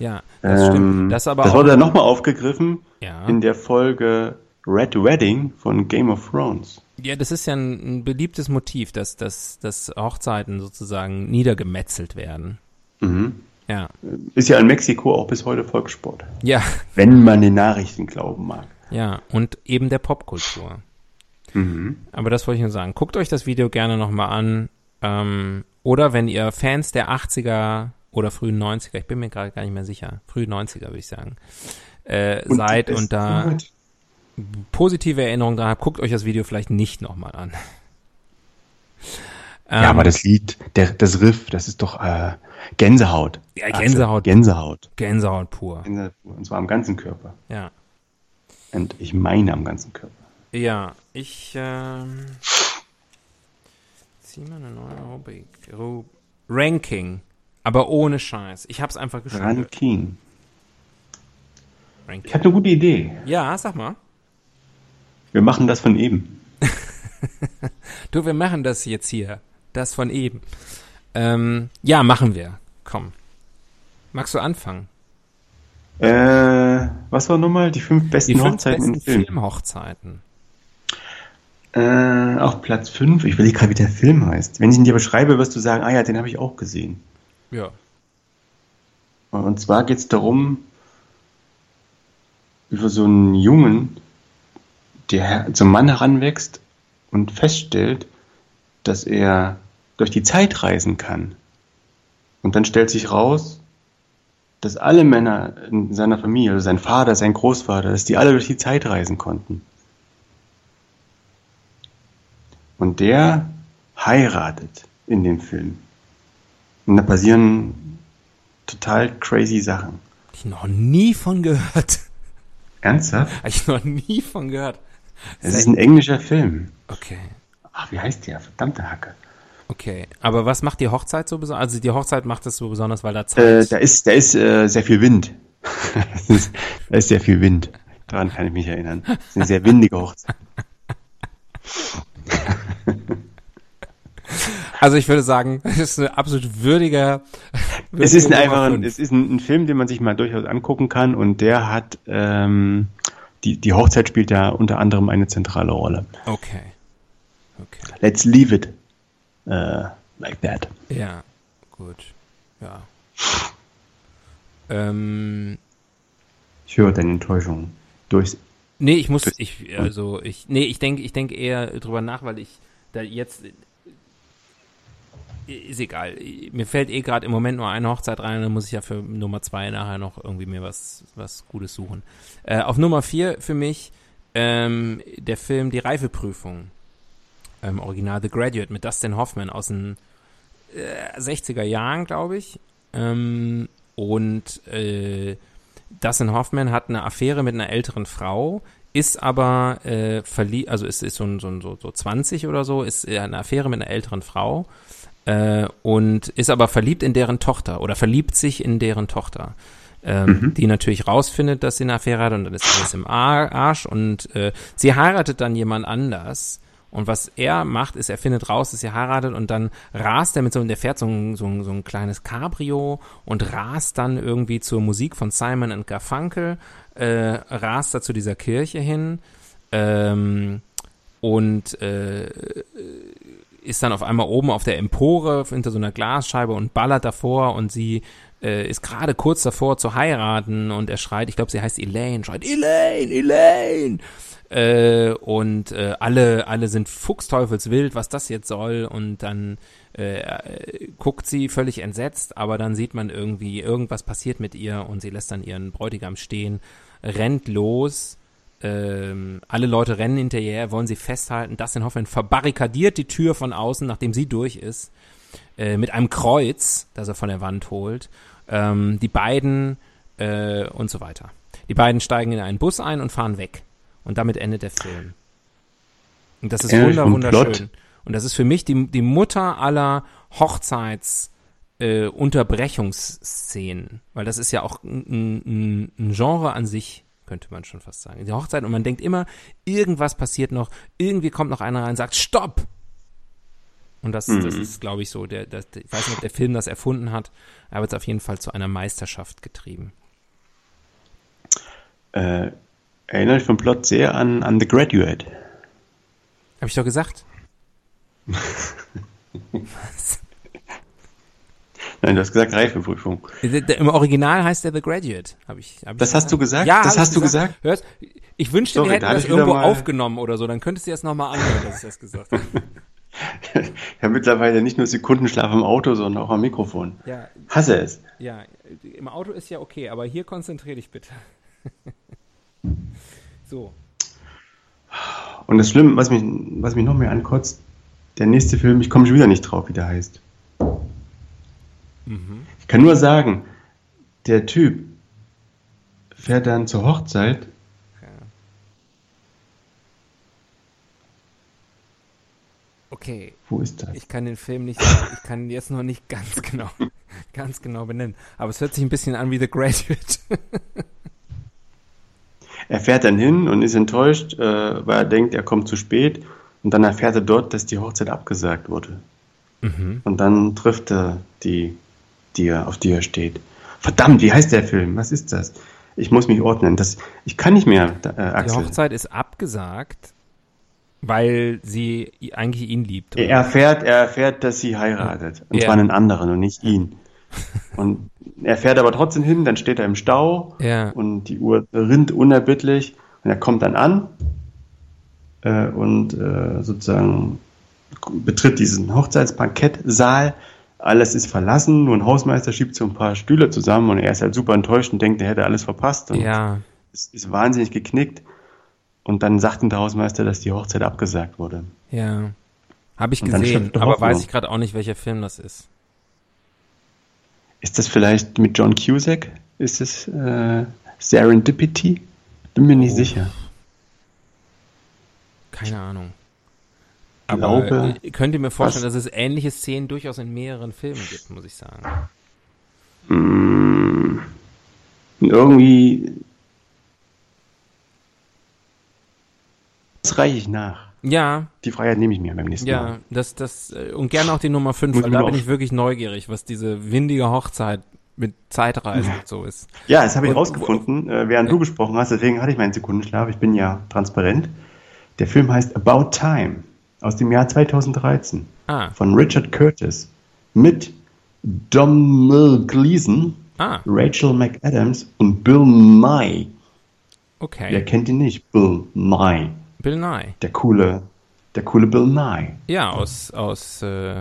Ja, das Ähm, stimmt. Das aber das wurde dann nochmal aufgegriffen ja. in der Folge Red Wedding von Game of Thrones. ja, das ist ja ein, ein beliebtes Motiv, dass, dass, dass Hochzeiten sozusagen niedergemetzelt werden. Mhm. Ja, Ist ja in Mexiko auch bis heute Volkssport. ja, Wenn man den Nachrichten glauben mag. ja. Und eben der Popkultur. Mhm. Aber das wollte ich nur sagen. Guckt euch das Video gerne nochmal an. Ähm, oder wenn ihr Fans der 80er oder frühen 90er, ich bin mir gerade gar nicht mehr sicher, frühe 90er würde ich sagen, äh, seid und da positive Erinnerungen dran habt, guckt euch das Video vielleicht nicht nochmal an. Ja, Ähm, aber das Lied, der, das Riff, das ist doch äh, Gänsehaut. Ja, Gänsehaut. Also, Gänsehaut. Gänsehaut pur. Gänsehaut. Und zwar am ganzen Körper. Ja. Und ich meine am ganzen Körper. Ja, ich ähm, zieh mal eine neue Rubrik. Ru Ranking. Aber ohne Scheiß. Ich hab's einfach geschrieben. Ranking. Ich Ranking. habe eine gute Idee. Ja, sag mal. Wir machen das von eben. Du, wir machen das jetzt hier. Das von eben. Ähm, ja, machen wir. Komm. Magst du anfangen? Äh, was war nochmal? Die fünf besten Die fünf Hochzeiten besten Film. Filmhochzeiten. Äh, auf Platz 5, ich will gerade, wie der Film heißt. Wenn ich ihn dir beschreibe, wirst du sagen, ah ja, den habe ich auch gesehen. Ja. Und zwar geht es darum, über so einen Jungen, der zum Mann heranwächst und feststellt, dass er durch die Zeit reisen kann. Und dann stellt sich raus, dass alle Männer in seiner Familie, also sein Vater, sein Großvater, dass die alle durch die Zeit reisen konnten. Und der heiratet in dem Film. Und da passieren total crazy Sachen. Hab ich noch nie von gehört. Ernsthaft? Hab ich noch nie von gehört. Es ist ein englischer Film. Okay. Ach, wie heißt der? Verdammte Hacke. Okay. Aber was macht die Hochzeit so besonders? Also die Hochzeit macht es so besonders, weil da Zeit Äh, da ist, da ist äh, sehr viel Wind. Ist, da ist sehr viel Wind. Daran kann ich mich erinnern. Es ist eine sehr windige Hochzeit. Also ich würde sagen, es ist ein absolut würdiger. Es ist ein würdige einfach Nummer ein, fünf. es ist ein, ein Film, den man sich mal durchaus angucken kann und der hat ähm, die, die Hochzeit spielt da unter anderem eine zentrale Rolle. Okay. Okay. Let's leave it uh, like that. Ja. Gut. Ja. Ähm, Ich höre deine Enttäuschung durch. nee, ich muss, ich, also ich, nee, ich denke, ich denke eher drüber nach, weil ich da jetzt ist egal. Mir fällt eh gerade im Moment nur eine Hochzeit rein, dann muss ich ja für Nummer zwei nachher noch irgendwie mir was, was Gutes suchen. Äh, auf Nummer vier für mich ähm, der Film Die Reifeprüfung. Ähm, Original The Graduate mit Dustin Hoffman aus den äh, 60er Jahren, glaube ich. Ähm, und äh, Dustin Hoffman hat eine Affäre mit einer älteren Frau, ist aber äh, verliebt, also ist, ist so, so, so, so 20 oder so, ist eine Affäre mit einer älteren Frau äh, und ist aber verliebt in deren Tochter oder verliebt sich in deren Tochter. Ähm, mhm. die natürlich rausfindet, dass sie eine Affäre hat und dann ist alles im Arsch und äh, sie heiratet dann jemand anders und was er macht, ist, er findet raus, dass sie heiratet und dann rast er mit so, der fährt so ein, so ein, so ein kleines Cabrio und rast dann irgendwie zur Musik von Simon and Garfunkel, äh, rast da zu dieser Kirche hin ähm, und äh, ist dann auf einmal oben auf der Empore hinter so einer Glasscheibe und ballert davor und sie äh, ist gerade kurz davor zu heiraten und er schreit, ich glaube, sie heißt Elaine, schreit Elaine, Elaine. Äh, und äh, alle, alle sind fuchsteufelswild, was das jetzt soll. Und dann äh, guckt sie völlig entsetzt, aber dann sieht man irgendwie, irgendwas passiert mit ihr und sie lässt dann ihren Bräutigam stehen, rennt los ähm, alle Leute rennen hinterher, wollen sie festhalten. Dustin Hoffman verbarrikadiert die Tür von außen, nachdem sie durch ist, äh, mit einem Kreuz, das er von der Wand holt. Ähm, die beiden äh, und so weiter. Die beiden steigen in einen Bus ein und fahren weg. Und damit endet der Film. Und das ist Ja, wunder, wunderschön. Und das ist für mich die, die Mutter aller Hochzeits- äh, Unterbrechungsszenen, weil das ist ja auch ein, ein, ein Genre an sich, könnte man schon fast sagen. Die Hochzeit und man denkt immer, irgendwas passiert noch, irgendwie kommt noch einer rein und sagt, stopp! Und das, das Mhm. ist, glaube ich, so, der, der, ich weiß nicht, ob der Film das erfunden hat, aber es ist auf jeden Fall zu einer Meisterschaft getrieben. Äh, erinnert vom Plot sehr an, an The Graduate. Habe ich doch gesagt? Was? Nein, du hast gesagt Reifeprüfung. Der- der- Im Original heißt der The Graduate. Hab ich, hab ich Das hast du gesagt? Ja, Das hab hast du gesagt? Hörst, ich wünschte, Sorry, wir hätten da hab das irgendwo mal- aufgenommen oder so. Dann könntest du jetzt nochmal anhören, dass ich das gesagt habe. Ich habe mittlerweile nicht nur Sekundenschlaf im Auto, sondern auch am Mikrofon. Ja, Hasse es. ja, im Auto ist ja okay, aber hier konzentrier dich bitte. So. Und das Schlimme, was mich, was mich noch mehr ankotzt, der nächste Film, ich komme schon wieder nicht drauf, wie der heißt. Ich kann nur sagen, der Typ fährt dann zur Hochzeit. Okay, Wo ist das? ich kann den Film nicht, ich kann ihn jetzt noch nicht ganz genau, ganz genau benennen. Aber es hört sich ein bisschen an wie The Graduate. Er fährt dann hin und ist enttäuscht, äh, weil er denkt, er kommt zu spät. Und dann erfährt er dort, dass die Hochzeit abgesagt wurde. Und dann trifft er die, die er, auf die er steht. Verdammt, wie heißt der Film? Was ist das? Ich muss mich ordnen. Das, ich kann nicht mehr, äh, Die Axel. Hochzeit ist abgesagt, weil sie eigentlich ihn liebt. oder? Er erfährt, er erfährt, dass sie heiratet. Und Ja. zwar einen anderen und nicht ihn. Und er fährt aber trotzdem hin, dann steht er im Stau Ja. und die Uhr rinnt unerbittlich und er kommt dann an äh, und äh, sozusagen betritt diesen Hochzeitsbankettsaal. Alles ist verlassen, nur ein Hausmeister schiebt so ein paar Stühle zusammen und er ist halt super enttäuscht und denkt, er hätte alles verpasst und Ja, ist, ist wahnsinnig geknickt. Und dann sagt ihm der Hausmeister, dass die Hochzeit abgesagt wurde. ja. Habe ich gesehen, aber weiß ich gerade auch nicht, welcher Film das ist. Ist das vielleicht mit John Cusack? Ist es äh, Serendipity? Bin mir nicht Oh. sicher. Keine Ahnung. Glaube, Aber äh, könnt ihr mir vorstellen, was? dass es ähnliche Szenen durchaus in mehreren Filmen gibt, muss ich sagen. Mm, irgendwie. Das reiche ich nach. Ja, Die Freiheit nehme ich mir beim nächsten ja, Mal. das, das, äh, und gerne auch die Nummer 5, Muss weil ich da bin ich wirklich neugierig, was diese windige Hochzeit mit Zeitreisen und so ist. Ja, das habe ich Und- rausgefunden, äh, während du gesprochen hast. Deswegen hatte ich meinen Sekundenschlaf. Ich bin ja transparent. Der Film heißt About Time aus dem Jahr 2013 Ah, von Richard Curtis mit Domhnall Gleeson, ah, Rachel McAdams und Bill Nye. Wer okay. kennt ihn nicht? Bill Nye, Bill Nye. der coole, Der coole Bill Nye. Ja, aus, aus, äh,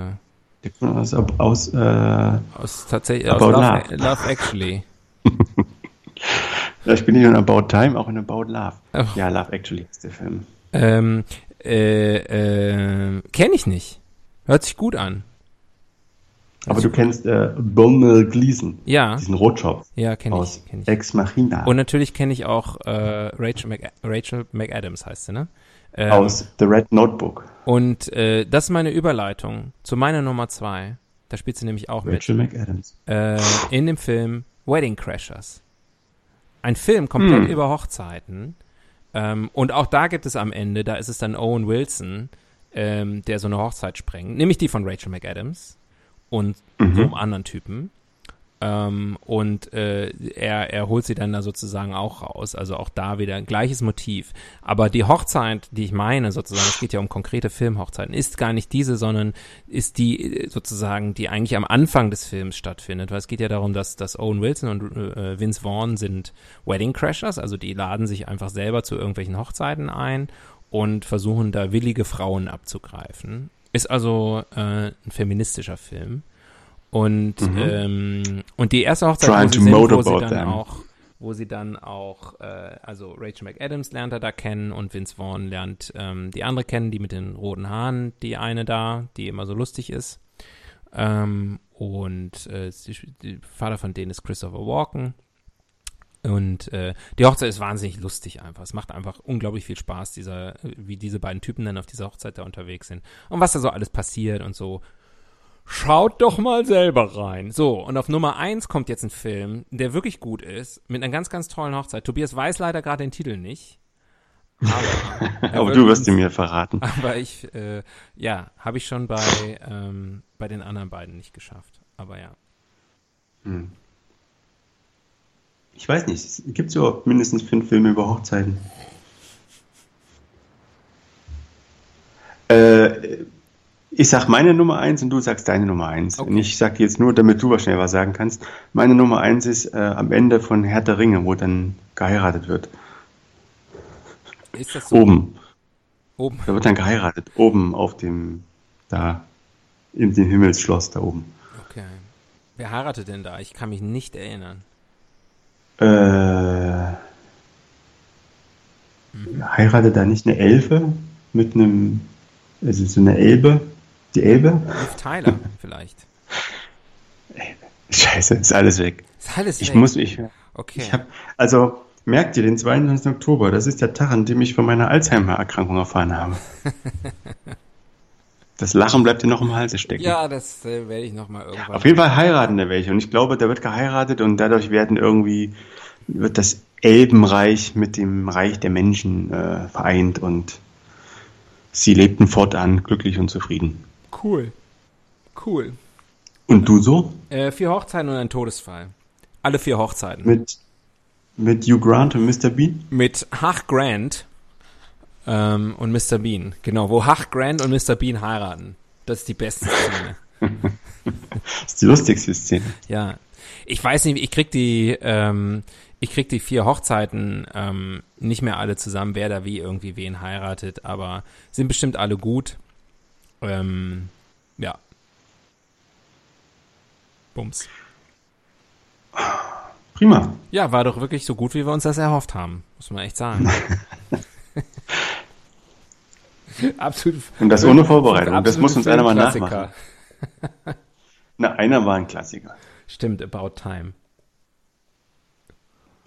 aus, aus äh, aus tatsächlich, aus About Love, Love. Love Actually. ja, ich bin nicht in About Time, auch in About Love. Ach. Ja, Love Actually ist der Film. Ähm, äh, äh, kenne ich nicht. Hört sich gut an. Aber du kennst äh, Donald Gleason, Ja, diesen Rotschopf ja, kenne aus ich, kenn ich. Ex Machina. Und natürlich kenne ich auch äh, Rachel, Mc, Rachel McAdams, heißt sie, ne? Ähm, aus The Red Notebook. Und äh, das ist meine Überleitung zu meiner Nummer zwei. Da spielt sie nämlich auch mit. Rachel McAdams. Äh, in dem Film Wedding Crashers. Ein Film komplett Hm. über Hochzeiten. Ähm, und auch da gibt es am Ende, da ist es dann Owen Wilson, ähm, der so eine Hochzeit sprengt. Nämlich die von Rachel McAdams und Mhm. so einem anderen Typen. Ähm, und äh, er, er holt sie dann da sozusagen auch raus. Also auch da wieder ein gleiches Motiv. Aber die Hochzeit, die ich meine, sozusagen, es geht ja um konkrete Filmhochzeiten, ist gar nicht diese, sondern ist die äh, sozusagen, die eigentlich am Anfang des Films stattfindet. Weil es geht ja darum, dass, dass Owen Wilson und äh, Vince Vaughn sind Wedding Crashers, also die laden sich einfach selber zu irgendwelchen Hochzeiten ein und versuchen da willige Frauen abzugreifen. Ist also äh, ein feministischer Film. Und, ähm, und die erste Hochzeit, Mhm. Trying wo sie, to sind, wo sie dann them. auch, wo sie dann auch, äh, also Rachel McAdams lernt er da kennen und Vince Vaughn lernt ähm, die andere kennen, die mit den roten Haaren, die eine da, die immer so lustig ist. Ähm, und äh, die Vater von denen ist Christopher Walken. Und äh, die Hochzeit ist wahnsinnig lustig einfach. Es macht einfach unglaublich viel Spaß, dieser, wie diese beiden Typen dann auf dieser Hochzeit da unterwegs sind. Und was da so alles passiert und so. Schaut doch mal selber rein. So, und auf Nummer eins kommt jetzt ein Film, der wirklich gut ist, mit einer ganz, ganz tollen Hochzeit. Tobias weiß leider gerade den Titel nicht. Aber, er Aber du wirst ihn mir verraten. aber ich, äh, ja, habe ich schon bei, ähm, bei den anderen beiden nicht geschafft. Aber ja. Ich weiß nicht, es gibt so mindestens fünf Filme über Hochzeiten. Äh, ich sag meine Nummer eins und du sagst deine Nummer eins. Okay. Und ich sag jetzt nur, damit du wahrscheinlich was sagen kannst. Meine Nummer eins ist äh, am Ende von Herr der Ringe, wo dann geheiratet wird. Ist das so? Oben. Oben. Da wird dann geheiratet. Oben auf dem, da, in dem Himmelsschloss da oben. Okay. Wer heiratet denn da? Ich kann mich nicht erinnern. Äh, heiratet da nicht eine Elfe mit einem, also so eine Elbe? Die Elbe? Liv Tyler vielleicht. Scheiße, ist alles weg. Ist alles Ich weg. muss, ich, Okay. ich hab, also, merkt ihr, den 22. Oktober, das ist der Tag, an dem ich von meiner Alzheimer-Erkrankung erfahren habe. Das Lachen bleibt dir noch im Halse stecken. ja, das äh, werde ich noch mal irgendwann. Auf jeden Fall heiraten da welche. Und ich glaube, da wird geheiratet und dadurch werden irgendwie, wird das Elbenreich mit dem Reich der Menschen äh, vereint und sie lebten fortan glücklich und zufrieden. Cool. Cool. Und du so? Äh, vier Hochzeiten und ein Todesfall. Alle vier Hochzeiten. Mit, mit Hugh Grant und Mr. Bean? Mit Hach Grant ähm, und Mr. Bean. Genau, wo Hach Grant und Mr. Bean heiraten. Das ist die beste Szene. Das ist die lustigste Szene. Ja. Ich weiß nicht, ich krieg die, ähm, ich krieg die vier Hochzeiten ähm, nicht mehr alle zusammen, wer da wie irgendwie wen heiratet, aber sind bestimmt alle gut. Ähm, ja. Bums. Prima. Ja, war doch wirklich so gut, wie wir uns das erhofft haben, muss man echt sagen. Absolut. Und das ohne Vorbereitung. Das muss uns einer mal nachmachen. Na, einer war ein Klassiker. Stimmt, About Time.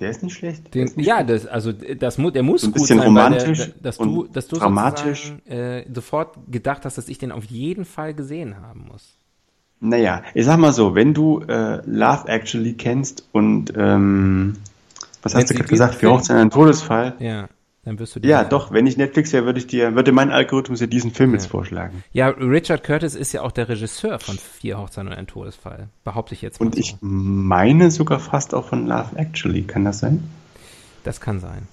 Der ist nicht schlecht. Den, ist nicht ja, das, also das, der muss So ein gut bisschen sein, weil romantisch der, dass du, dass du dramatisch. äh, sofort gedacht hast, dass ich den auf jeden Fall gesehen haben muss. Naja, ich sag mal so, wenn du äh, Love Actually kennst und ähm, was Wenn hast du gerade gesagt, Film- Hochzeit ein Todesfall? Ja, dann wirst du. Ja, diesen- doch, wenn ich Netflix wäre, würde ich dir, würde mein Algorithmus dir diesen Film jetzt vorschlagen. Ja, Richard Curtis ist ja auch der Regisseur von Vier Hochzeiten und ein Todesfall. Behaupte ich jetzt mal Und so. ich meine sogar fast auch von Love Actually, kann das sein? Das kann sein.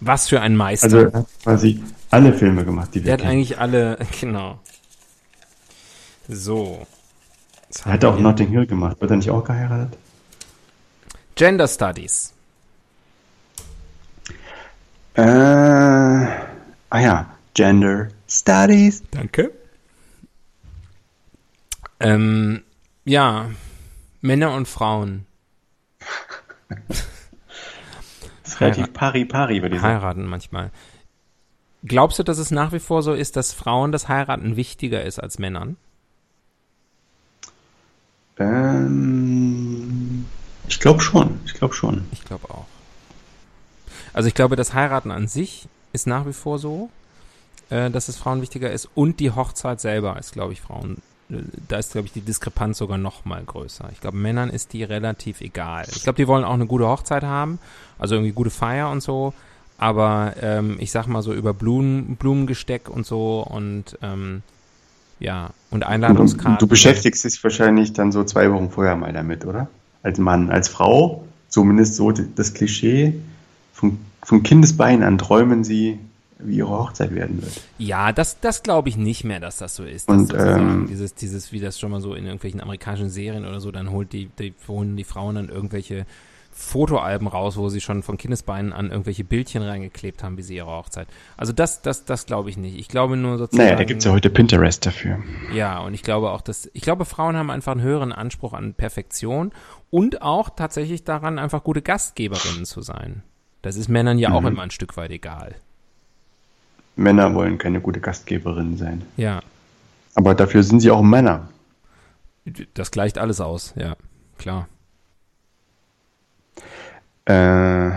Was für ein Meister. Also er hat quasi alle Filme gemacht, die wir der hat kennen. eigentlich alle, genau. So. Er hat haben auch Notting Hill gemacht. Wird er nicht auch geheiratet? Gender Studies. Äh, ah ja, Gender Studies. Danke. Ähm, ja, Männer und Frauen. Das ist relativ pari-pari, würde ich sagen. Heiraten manchmal. Glaubst du, dass es nach wie vor so ist, dass Frauen das Heiraten wichtiger ist als Männern? Ähm, ich glaube schon. Ich glaube schon. Ich glaube auch. Also ich glaube, das Heiraten an sich ist nach wie vor so, äh, dass es Frauen wichtiger ist und die Hochzeit selber ist, glaube ich, Frauen. äh, Da ist, glaube ich, die Diskrepanz sogar noch mal größer. Ich glaube, Männern ist die relativ egal. Ich glaube, die wollen auch eine gute Hochzeit haben, also irgendwie gute Feier und so. Aber ähm, ich sag mal so über Blumen, Blumengesteck und so und ähm, ja und Einladungskarten. du beschäftigst dich wahrscheinlich dann so zwei Wochen vorher mal damit, oder? Als Mann, als Frau, zumindest so das Klischee, von, von Kindesbeinen an träumen sie, wie ihre Hochzeit werden wird. Ja, das, das glaube ich nicht mehr, dass das so ist. Und, sozusagen ähm, dieses, dieses, wie das schon mal so in irgendwelchen amerikanischen Serien oder so, dann holt die, die holen die Frauen dann irgendwelche Fotoalben raus, wo sie schon von Kindesbeinen an irgendwelche Bildchen reingeklebt haben, wie sie ihre Hochzeit. Also das, das, das glaube ich nicht. Ich glaube nur sozusagen. Naja, da gibt's ja heute Pinterest dafür. Ja, und ich glaube auch, dass, ich glaube, Frauen haben einfach einen höheren Anspruch an Perfektion und auch tatsächlich daran, einfach gute Gastgeberinnen zu sein. Das ist Männern ja auch Mhm. immer ein Stück weit egal. Männer wollen keine gute Gastgeberin sein. Ja, Aber dafür sind sie auch Männer. das gleicht alles aus, ja, klar. Äh,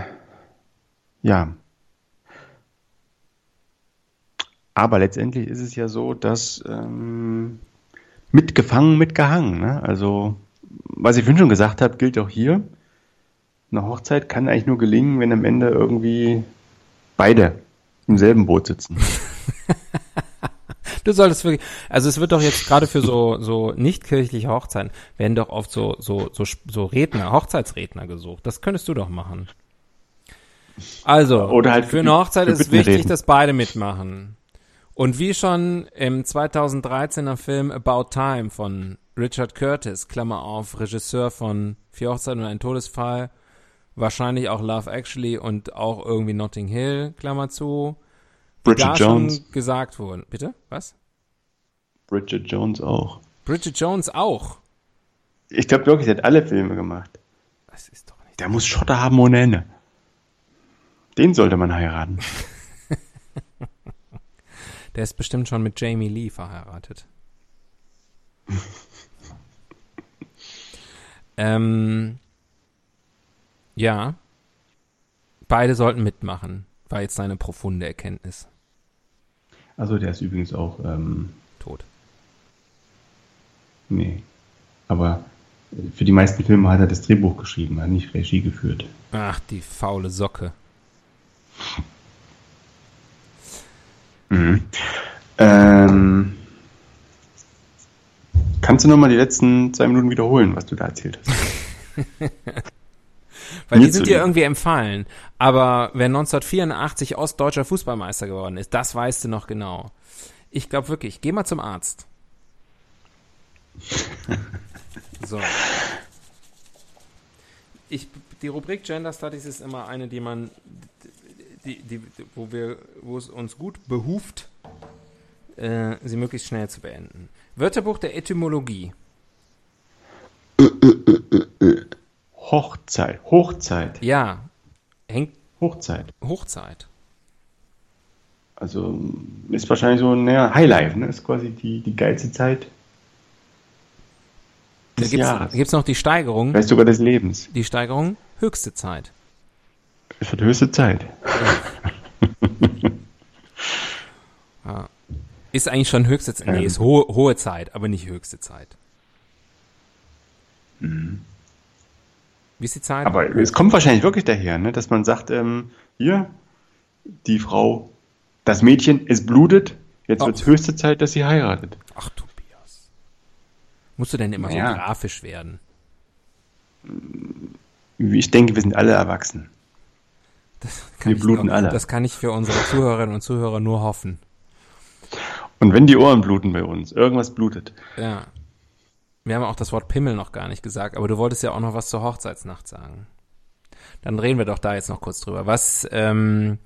ja. Aber letztendlich ist es ja so, dass ähm, mitgefangen, mitgehangen. Ne? Also, was ich vorhin schon gesagt habe, gilt auch hier. Eine Hochzeit kann eigentlich nur gelingen, wenn am Ende irgendwie beide im selben Boot sitzen. Du solltest wirklich, also es wird doch jetzt gerade für so so nicht kirchliche Hochzeiten werden doch oft so so so so Redner, Hochzeitsredner gesucht. Das könntest du doch machen. Also Oder halt für für eine Hochzeit für ist wichtig, Bittenreden. dass beide mitmachen. Und wie schon im 2013er Film About Time von Richard Curtis, Klammer auf, Regisseur von Vier Hochzeiten und ein Todesfall, wahrscheinlich auch Love Actually und auch irgendwie Notting Hill, Klammer zu, Bridget da Jones. schon gesagt wurden. Bitte? Was? Bridget Jones auch. Bridget Jones auch. Ich glaube wirklich, sie hat alle Filme gemacht. Das ist doch nicht. Der muss Schotter haben ohne Ende. Den sollte man heiraten. Der ist bestimmt schon mit Jamie Lee verheiratet. ähm, ja. Beide sollten mitmachen, war jetzt seine profunde Erkenntnis. Also der ist übrigens auch, ähm, Tot. nee. Aber für die meisten Filme hat er das Drehbuch geschrieben, hat nicht Regie geführt. Ach, die faule Socke. Ähm, kannst du nochmal die letzten zwei Minuten wiederholen, was du da erzählt hast? Weil die sind dir irgendwie empfallen. Aber wer 1984 ostdeutscher Fußballmeister geworden ist, das weißt du noch genau. Ich glaube wirklich, geh mal zum Arzt. so. Ich, die Rubrik Gender Studies ist immer eine, die man, die, die, wo wir, wo es uns gut behuft, äh, sie möglichst schnell zu beenden. Wörterbuch der Etymologie. Hochzeit, Hochzeit, Ja, hängt Hochzeit. Hochzeit. Also ist wahrscheinlich so, naja, Highlife, ne? Ist quasi die, die geilste Zeit Da des gibt's, Jahres. gibt's noch die Steigerung. Vielleicht sogar des Lebens. Die Steigerung, höchste Zeit. Es wird höchste Zeit. Ist eigentlich schon höchste Zeit. Nee, Ähm. ist hohe, hohe Zeit, aber nicht höchste Zeit. Wie ist die Zeit? Aber es kommt wahrscheinlich wirklich daher, ne? dass man sagt, ähm, hier, die Frau, das Mädchen, es blutet, jetzt Oh. wird es höchste Zeit, dass sie heiratet. Ach, Tobias. Musst du denn immer Naja. so grafisch werden? Ich denke, wir sind alle erwachsen. Kann Wir bluten nur, alle. Das kann ich für unsere Zuhörerinnen und Zuhörer nur hoffen. Und wenn die Ohren bluten bei uns, irgendwas blutet. Ja. Wir haben auch das Wort Pimmel noch gar nicht gesagt, aber du wolltest ja auch noch was zur Hochzeitsnacht sagen. Dann reden wir doch da jetzt noch kurz drüber. Was, ähm,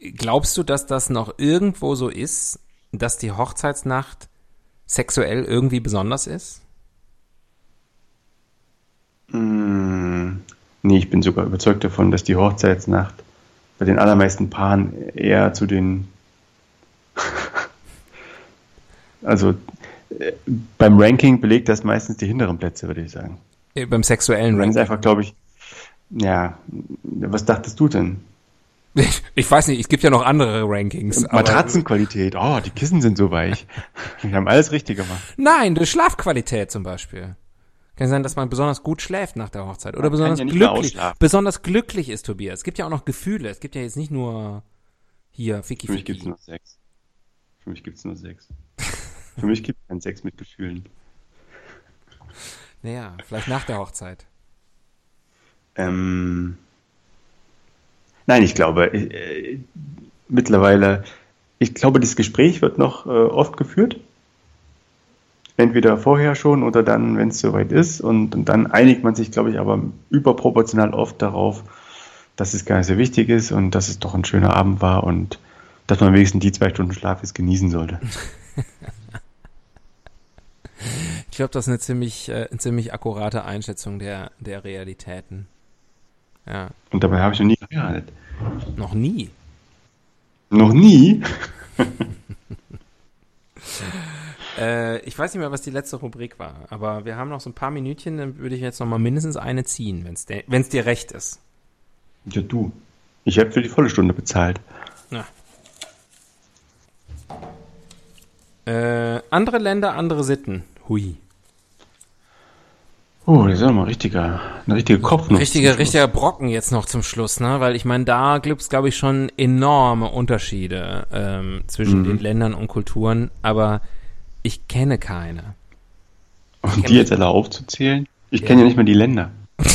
Glaubst du, dass das noch irgendwo so ist, dass die Hochzeitsnacht sexuell irgendwie besonders ist? Mm, nee, ich bin sogar überzeugt davon, dass die Hochzeitsnacht bei den allermeisten Paaren eher zu den also beim Ranking belegt das meistens die hinteren Plätze, würde ich sagen. Beim sexuellen Ranking. Ranking. ist einfach, glaube ich, ja, was dachtest du denn? Ich, ich weiß nicht, es gibt ja noch andere Rankings. Matratzenqualität, oh, die Kissen sind so weich. Wir haben alles richtig gemacht. Nein, durch Schlafqualität zum Beispiel. Kann sein, dass man besonders gut schläft nach der Hochzeit oder Man besonders ja glücklich, besonders glücklich ist, Tobias. Es gibt ja auch noch Gefühle. Es gibt ja jetzt nicht nur hier Ficky Für mich gibt's Ficky. nur Sex. Für mich gibt's nur Sex. Für mich gibt es keinen Sex mit Gefühlen. Naja, vielleicht nach der Hochzeit. Ähm, nein, ich glaube, äh, mittlerweile, ich glaube, dieses Gespräch wird noch äh, oft geführt. Entweder vorher schon oder dann, wenn es soweit ist. Und, und dann einigt man sich, glaube ich, aber überproportional oft darauf, dass es gar nicht so wichtig ist und dass es doch ein schöner Abend war und dass man wenigstens die zwei Stunden Schlaf jetzt genießen sollte. Ich glaube, das ist eine ziemlich, äh, eine ziemlich akkurate Einschätzung der, der Realitäten. Ja, Und dabei habe ich noch nie geheiratet. noch nie. Noch nie? Äh, ich weiß nicht mehr, was die letzte Rubrik war, aber wir haben noch so ein paar Minütchen, dann würde ich jetzt noch mal mindestens eine ziehen, wenn es dir recht ist. Ja, du. Ich habe für die volle Stunde bezahlt. Ja. Äh, andere Länder, andere Sitten. Hui. Oh, das ist ja mal richtiger, ein richtiger Kopf noch. Richtiger, Brocken jetzt noch zum Schluss, ne? Weil ich meine, da gibt es, glaube ich, schon enorme Unterschiede ähm, zwischen Mhm. den Ländern und Kulturen, aber ich kenne keine. Und die jetzt alle aufzuzählen? Ich kenne ja nicht mal die Länder.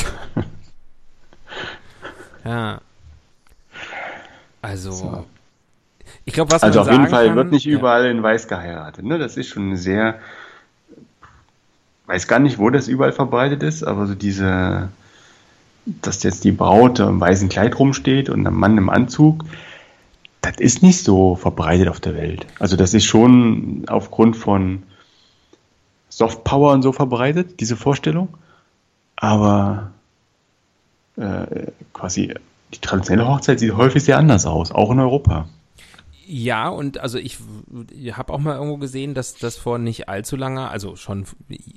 Ja. Also, So. ich glaube, was Also man auf jeden Fall kann, wird nicht ja. überall in Weiß geheiratet. Ne? Das ist schon eine sehr, weiß gar nicht, wo das überall verbreitet ist, aber so diese, dass jetzt die Braut im weißen Kleid rumsteht und ein Mann im Anzug, das ist nicht so verbreitet auf der Welt. Also das ist schon aufgrund von Softpower und so verbreitet, diese Vorstellung. Aber äh, quasi die traditionelle Hochzeit sieht häufig sehr anders aus, auch in Europa. Ja, und also ich, ich habe auch mal irgendwo gesehen, dass das vor nicht allzu langer, also schon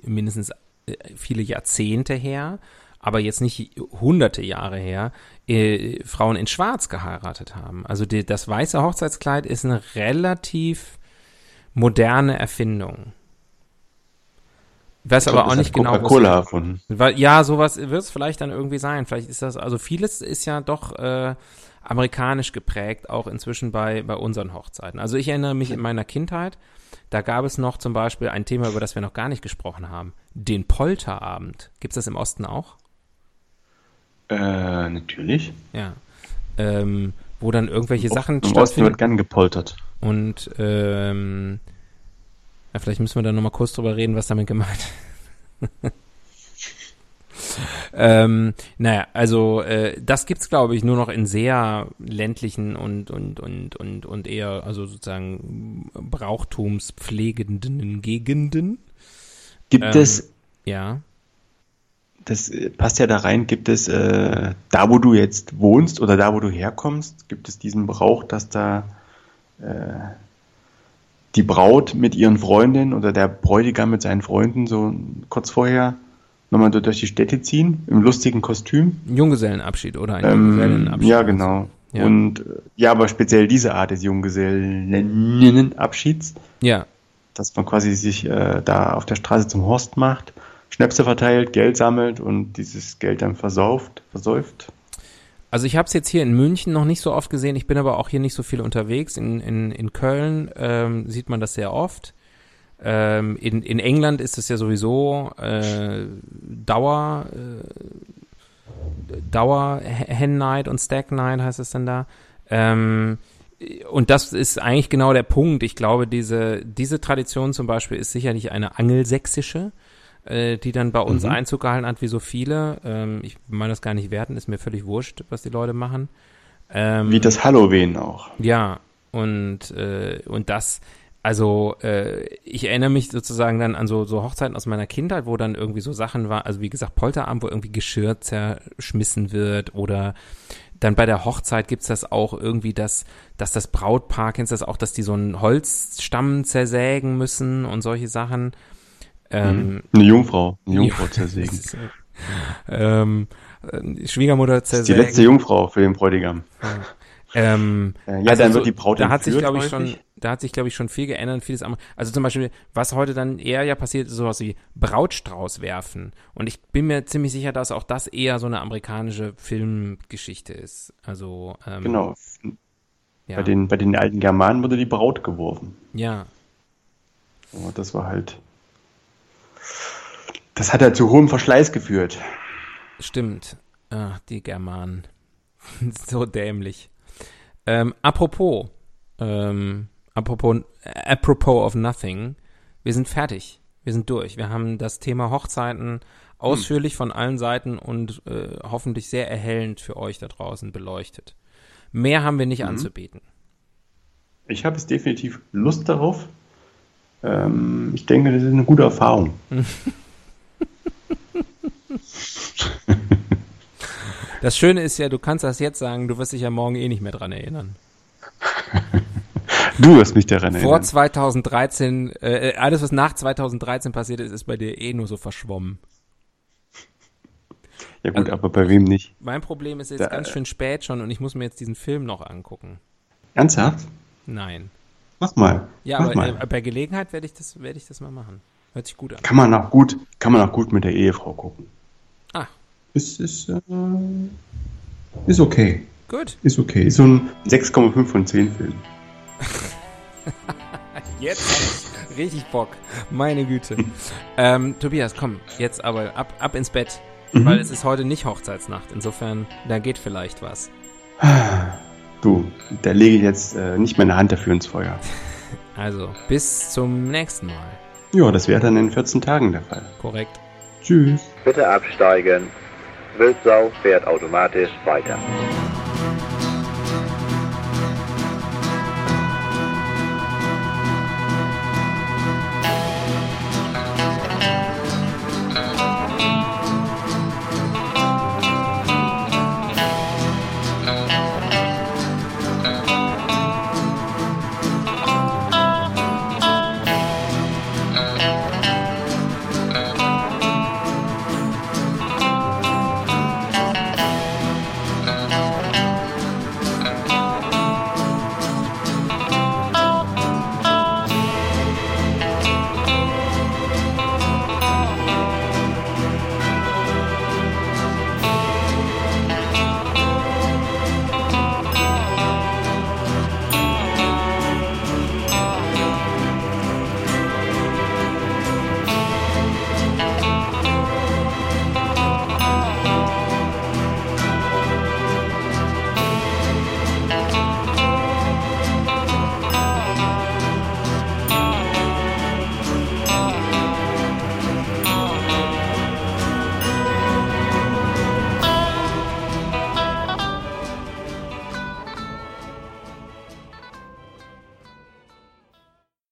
mindestens äh, viele Jahrzehnte her, aber jetzt nicht hunderte Jahre her, äh, Frauen in Schwarz geheiratet haben. Also die, das weiße Hochzeitskleid ist eine relativ moderne Erfindung. Ich weiß Ich aber glaub, auch nicht genau, Coca-Cola erfunden. weil, ja, sowas wird es vielleicht dann irgendwie sein. Vielleicht ist das, also vieles ist ja doch äh, amerikanisch geprägt, auch inzwischen bei, bei unseren Hochzeiten. Also ich erinnere mich in meiner Kindheit, da gab es noch zum Beispiel ein Thema, über das wir noch gar nicht gesprochen haben, den Polterabend. Gibt es das im Osten auch? Äh, natürlich. Ja. Ähm, wo dann irgendwelche Sachen Im Osten stattfinden. wird gern gepoltert. Und ähm, ja, vielleicht müssen wir da nochmal kurz drüber reden, was damit gemeint ist. ähm, naja, also äh, das gibt's glaube ich nur noch in sehr ländlichen und und und und und eher also sozusagen brauchtumspflegenden Gegenden. Gibt Ähm, es, Ja. das äh, passt ja da rein, gibt es äh, da, wo du jetzt wohnst oder da, wo du herkommst, gibt es diesen Brauch, dass da äh, die Braut mit ihren Freundinnen oder der Bräutigam mit seinen Freunden so kurz vorher nochmal durch die Städte ziehen, im lustigen Kostüm. Ein Junggesellenabschied oder ein Ähm, Junggesellenabschied. ja, genau. Ja. Und äh, ja, aber speziell diese Art des Junggesellenabschieds, Ja, dass man quasi sich äh, da auf der Straße zum Horst macht, Schnäpse verteilt, Geld sammelt und dieses Geld dann versauft, versäuft. Also ich habe es jetzt hier in München noch nicht so oft gesehen. Ich bin aber auch hier nicht so viel unterwegs. In, in, in Köln ähm, sieht man das sehr oft. Ähm, in, in England ist es ja sowieso äh, Dauer, äh, Dauer Hen Night und Stack Night heißt es dann da. Ähm, und das ist eigentlich genau der Punkt. Ich glaube, diese, diese Tradition zum Beispiel ist sicherlich eine angelsächsische, äh, die dann bei uns Mhm. Einzug gehalten hat, wie so viele. Ähm, ich meine das gar nicht werten, ist mir völlig wurscht, was die Leute machen. Ähm, Wie das Halloween auch. Ja, und, äh, und das, also äh, ich erinnere mich sozusagen dann an so, so Hochzeiten aus meiner Kindheit, wo dann irgendwie so Sachen war, also wie gesagt, Polterabend, wo irgendwie Geschirr zerschmissen wird oder dann bei der Hochzeit gibt's das auch irgendwie, dass, dass das Brautpaar, kennst du das auch, dass die so einen Holzstamm zersägen müssen und solche Sachen. Ähm, Eine Jungfrau, eine Jungfrau zersägen. ähm, äh, Schwiegermutter Das ist die zersägen. letzte Jungfrau für den Bräutigam. Ähm, Äh, ja, also dann wird die Braut da hat sich, glaube ich, schon, da hat sich, glaube ich, schon viel geändert, vieles am, also zum Beispiel, was heute dann eher ja passiert, ist sowas wie Brautstrauß werfen. Und ich bin mir ziemlich sicher, dass auch das eher so eine amerikanische Filmgeschichte ist. Also, ähm, Genau. Ja, Bei, den, bei den alten Germanen wurde die Braut geworfen. ja, Aber das war halt. Das hat halt zu hohem Verschleiß geführt. stimmt. Ach, die Germanen. so dämlich. Ähm, apropos, ähm, apropos, äh, apropos of nothing, wir sind fertig. Wir sind durch. Wir haben das Thema Hochzeiten ausführlich von allen Seiten und äh, hoffentlich sehr erhellend für euch da draußen beleuchtet. Mehr haben wir nicht anzubieten. Ich habe jetzt definitiv Lust darauf. Ähm, ich denke, das ist eine gute Erfahrung. Das Schöne ist ja, du kannst das jetzt sagen, du wirst dich ja morgen eh nicht mehr dran erinnern. Du wirst mich daran Vor erinnern. 2013, äh, alles was nach 2013 passiert ist, ist bei dir eh nur so verschwommen. Ja gut, aber bei wem nicht? Mein Problem ist jetzt Da- ganz schön spät schon und ich muss mir jetzt diesen Film noch angucken. Ernsthaft? Nein. Mach mal. Ja, Mach aber mal. äh, bei Gelegenheit werde ich das werde ich das mal machen. Hört sich gut an. Kann man auch gut, kann man auch gut mit der Ehefrau gucken. Ist, ist, äh, ist okay. gut. Ist okay. Ist so ein 6,5 von 10 Film. Jetzt richtig Bock. Meine Güte. ähm, Tobias, komm, jetzt aber ab, ab ins Bett. Mhm. Weil es ist heute nicht Hochzeitsnacht. Insofern, da geht vielleicht was. Du, da lege ich jetzt äh, nicht meine Hand dafür ins Feuer. Also, bis zum nächsten Mal. Ja, das wäre dann in 14 Tagen der Fall. Korrekt. Tschüss. Bitte absteigen. Wildsau fährt automatisch weiter.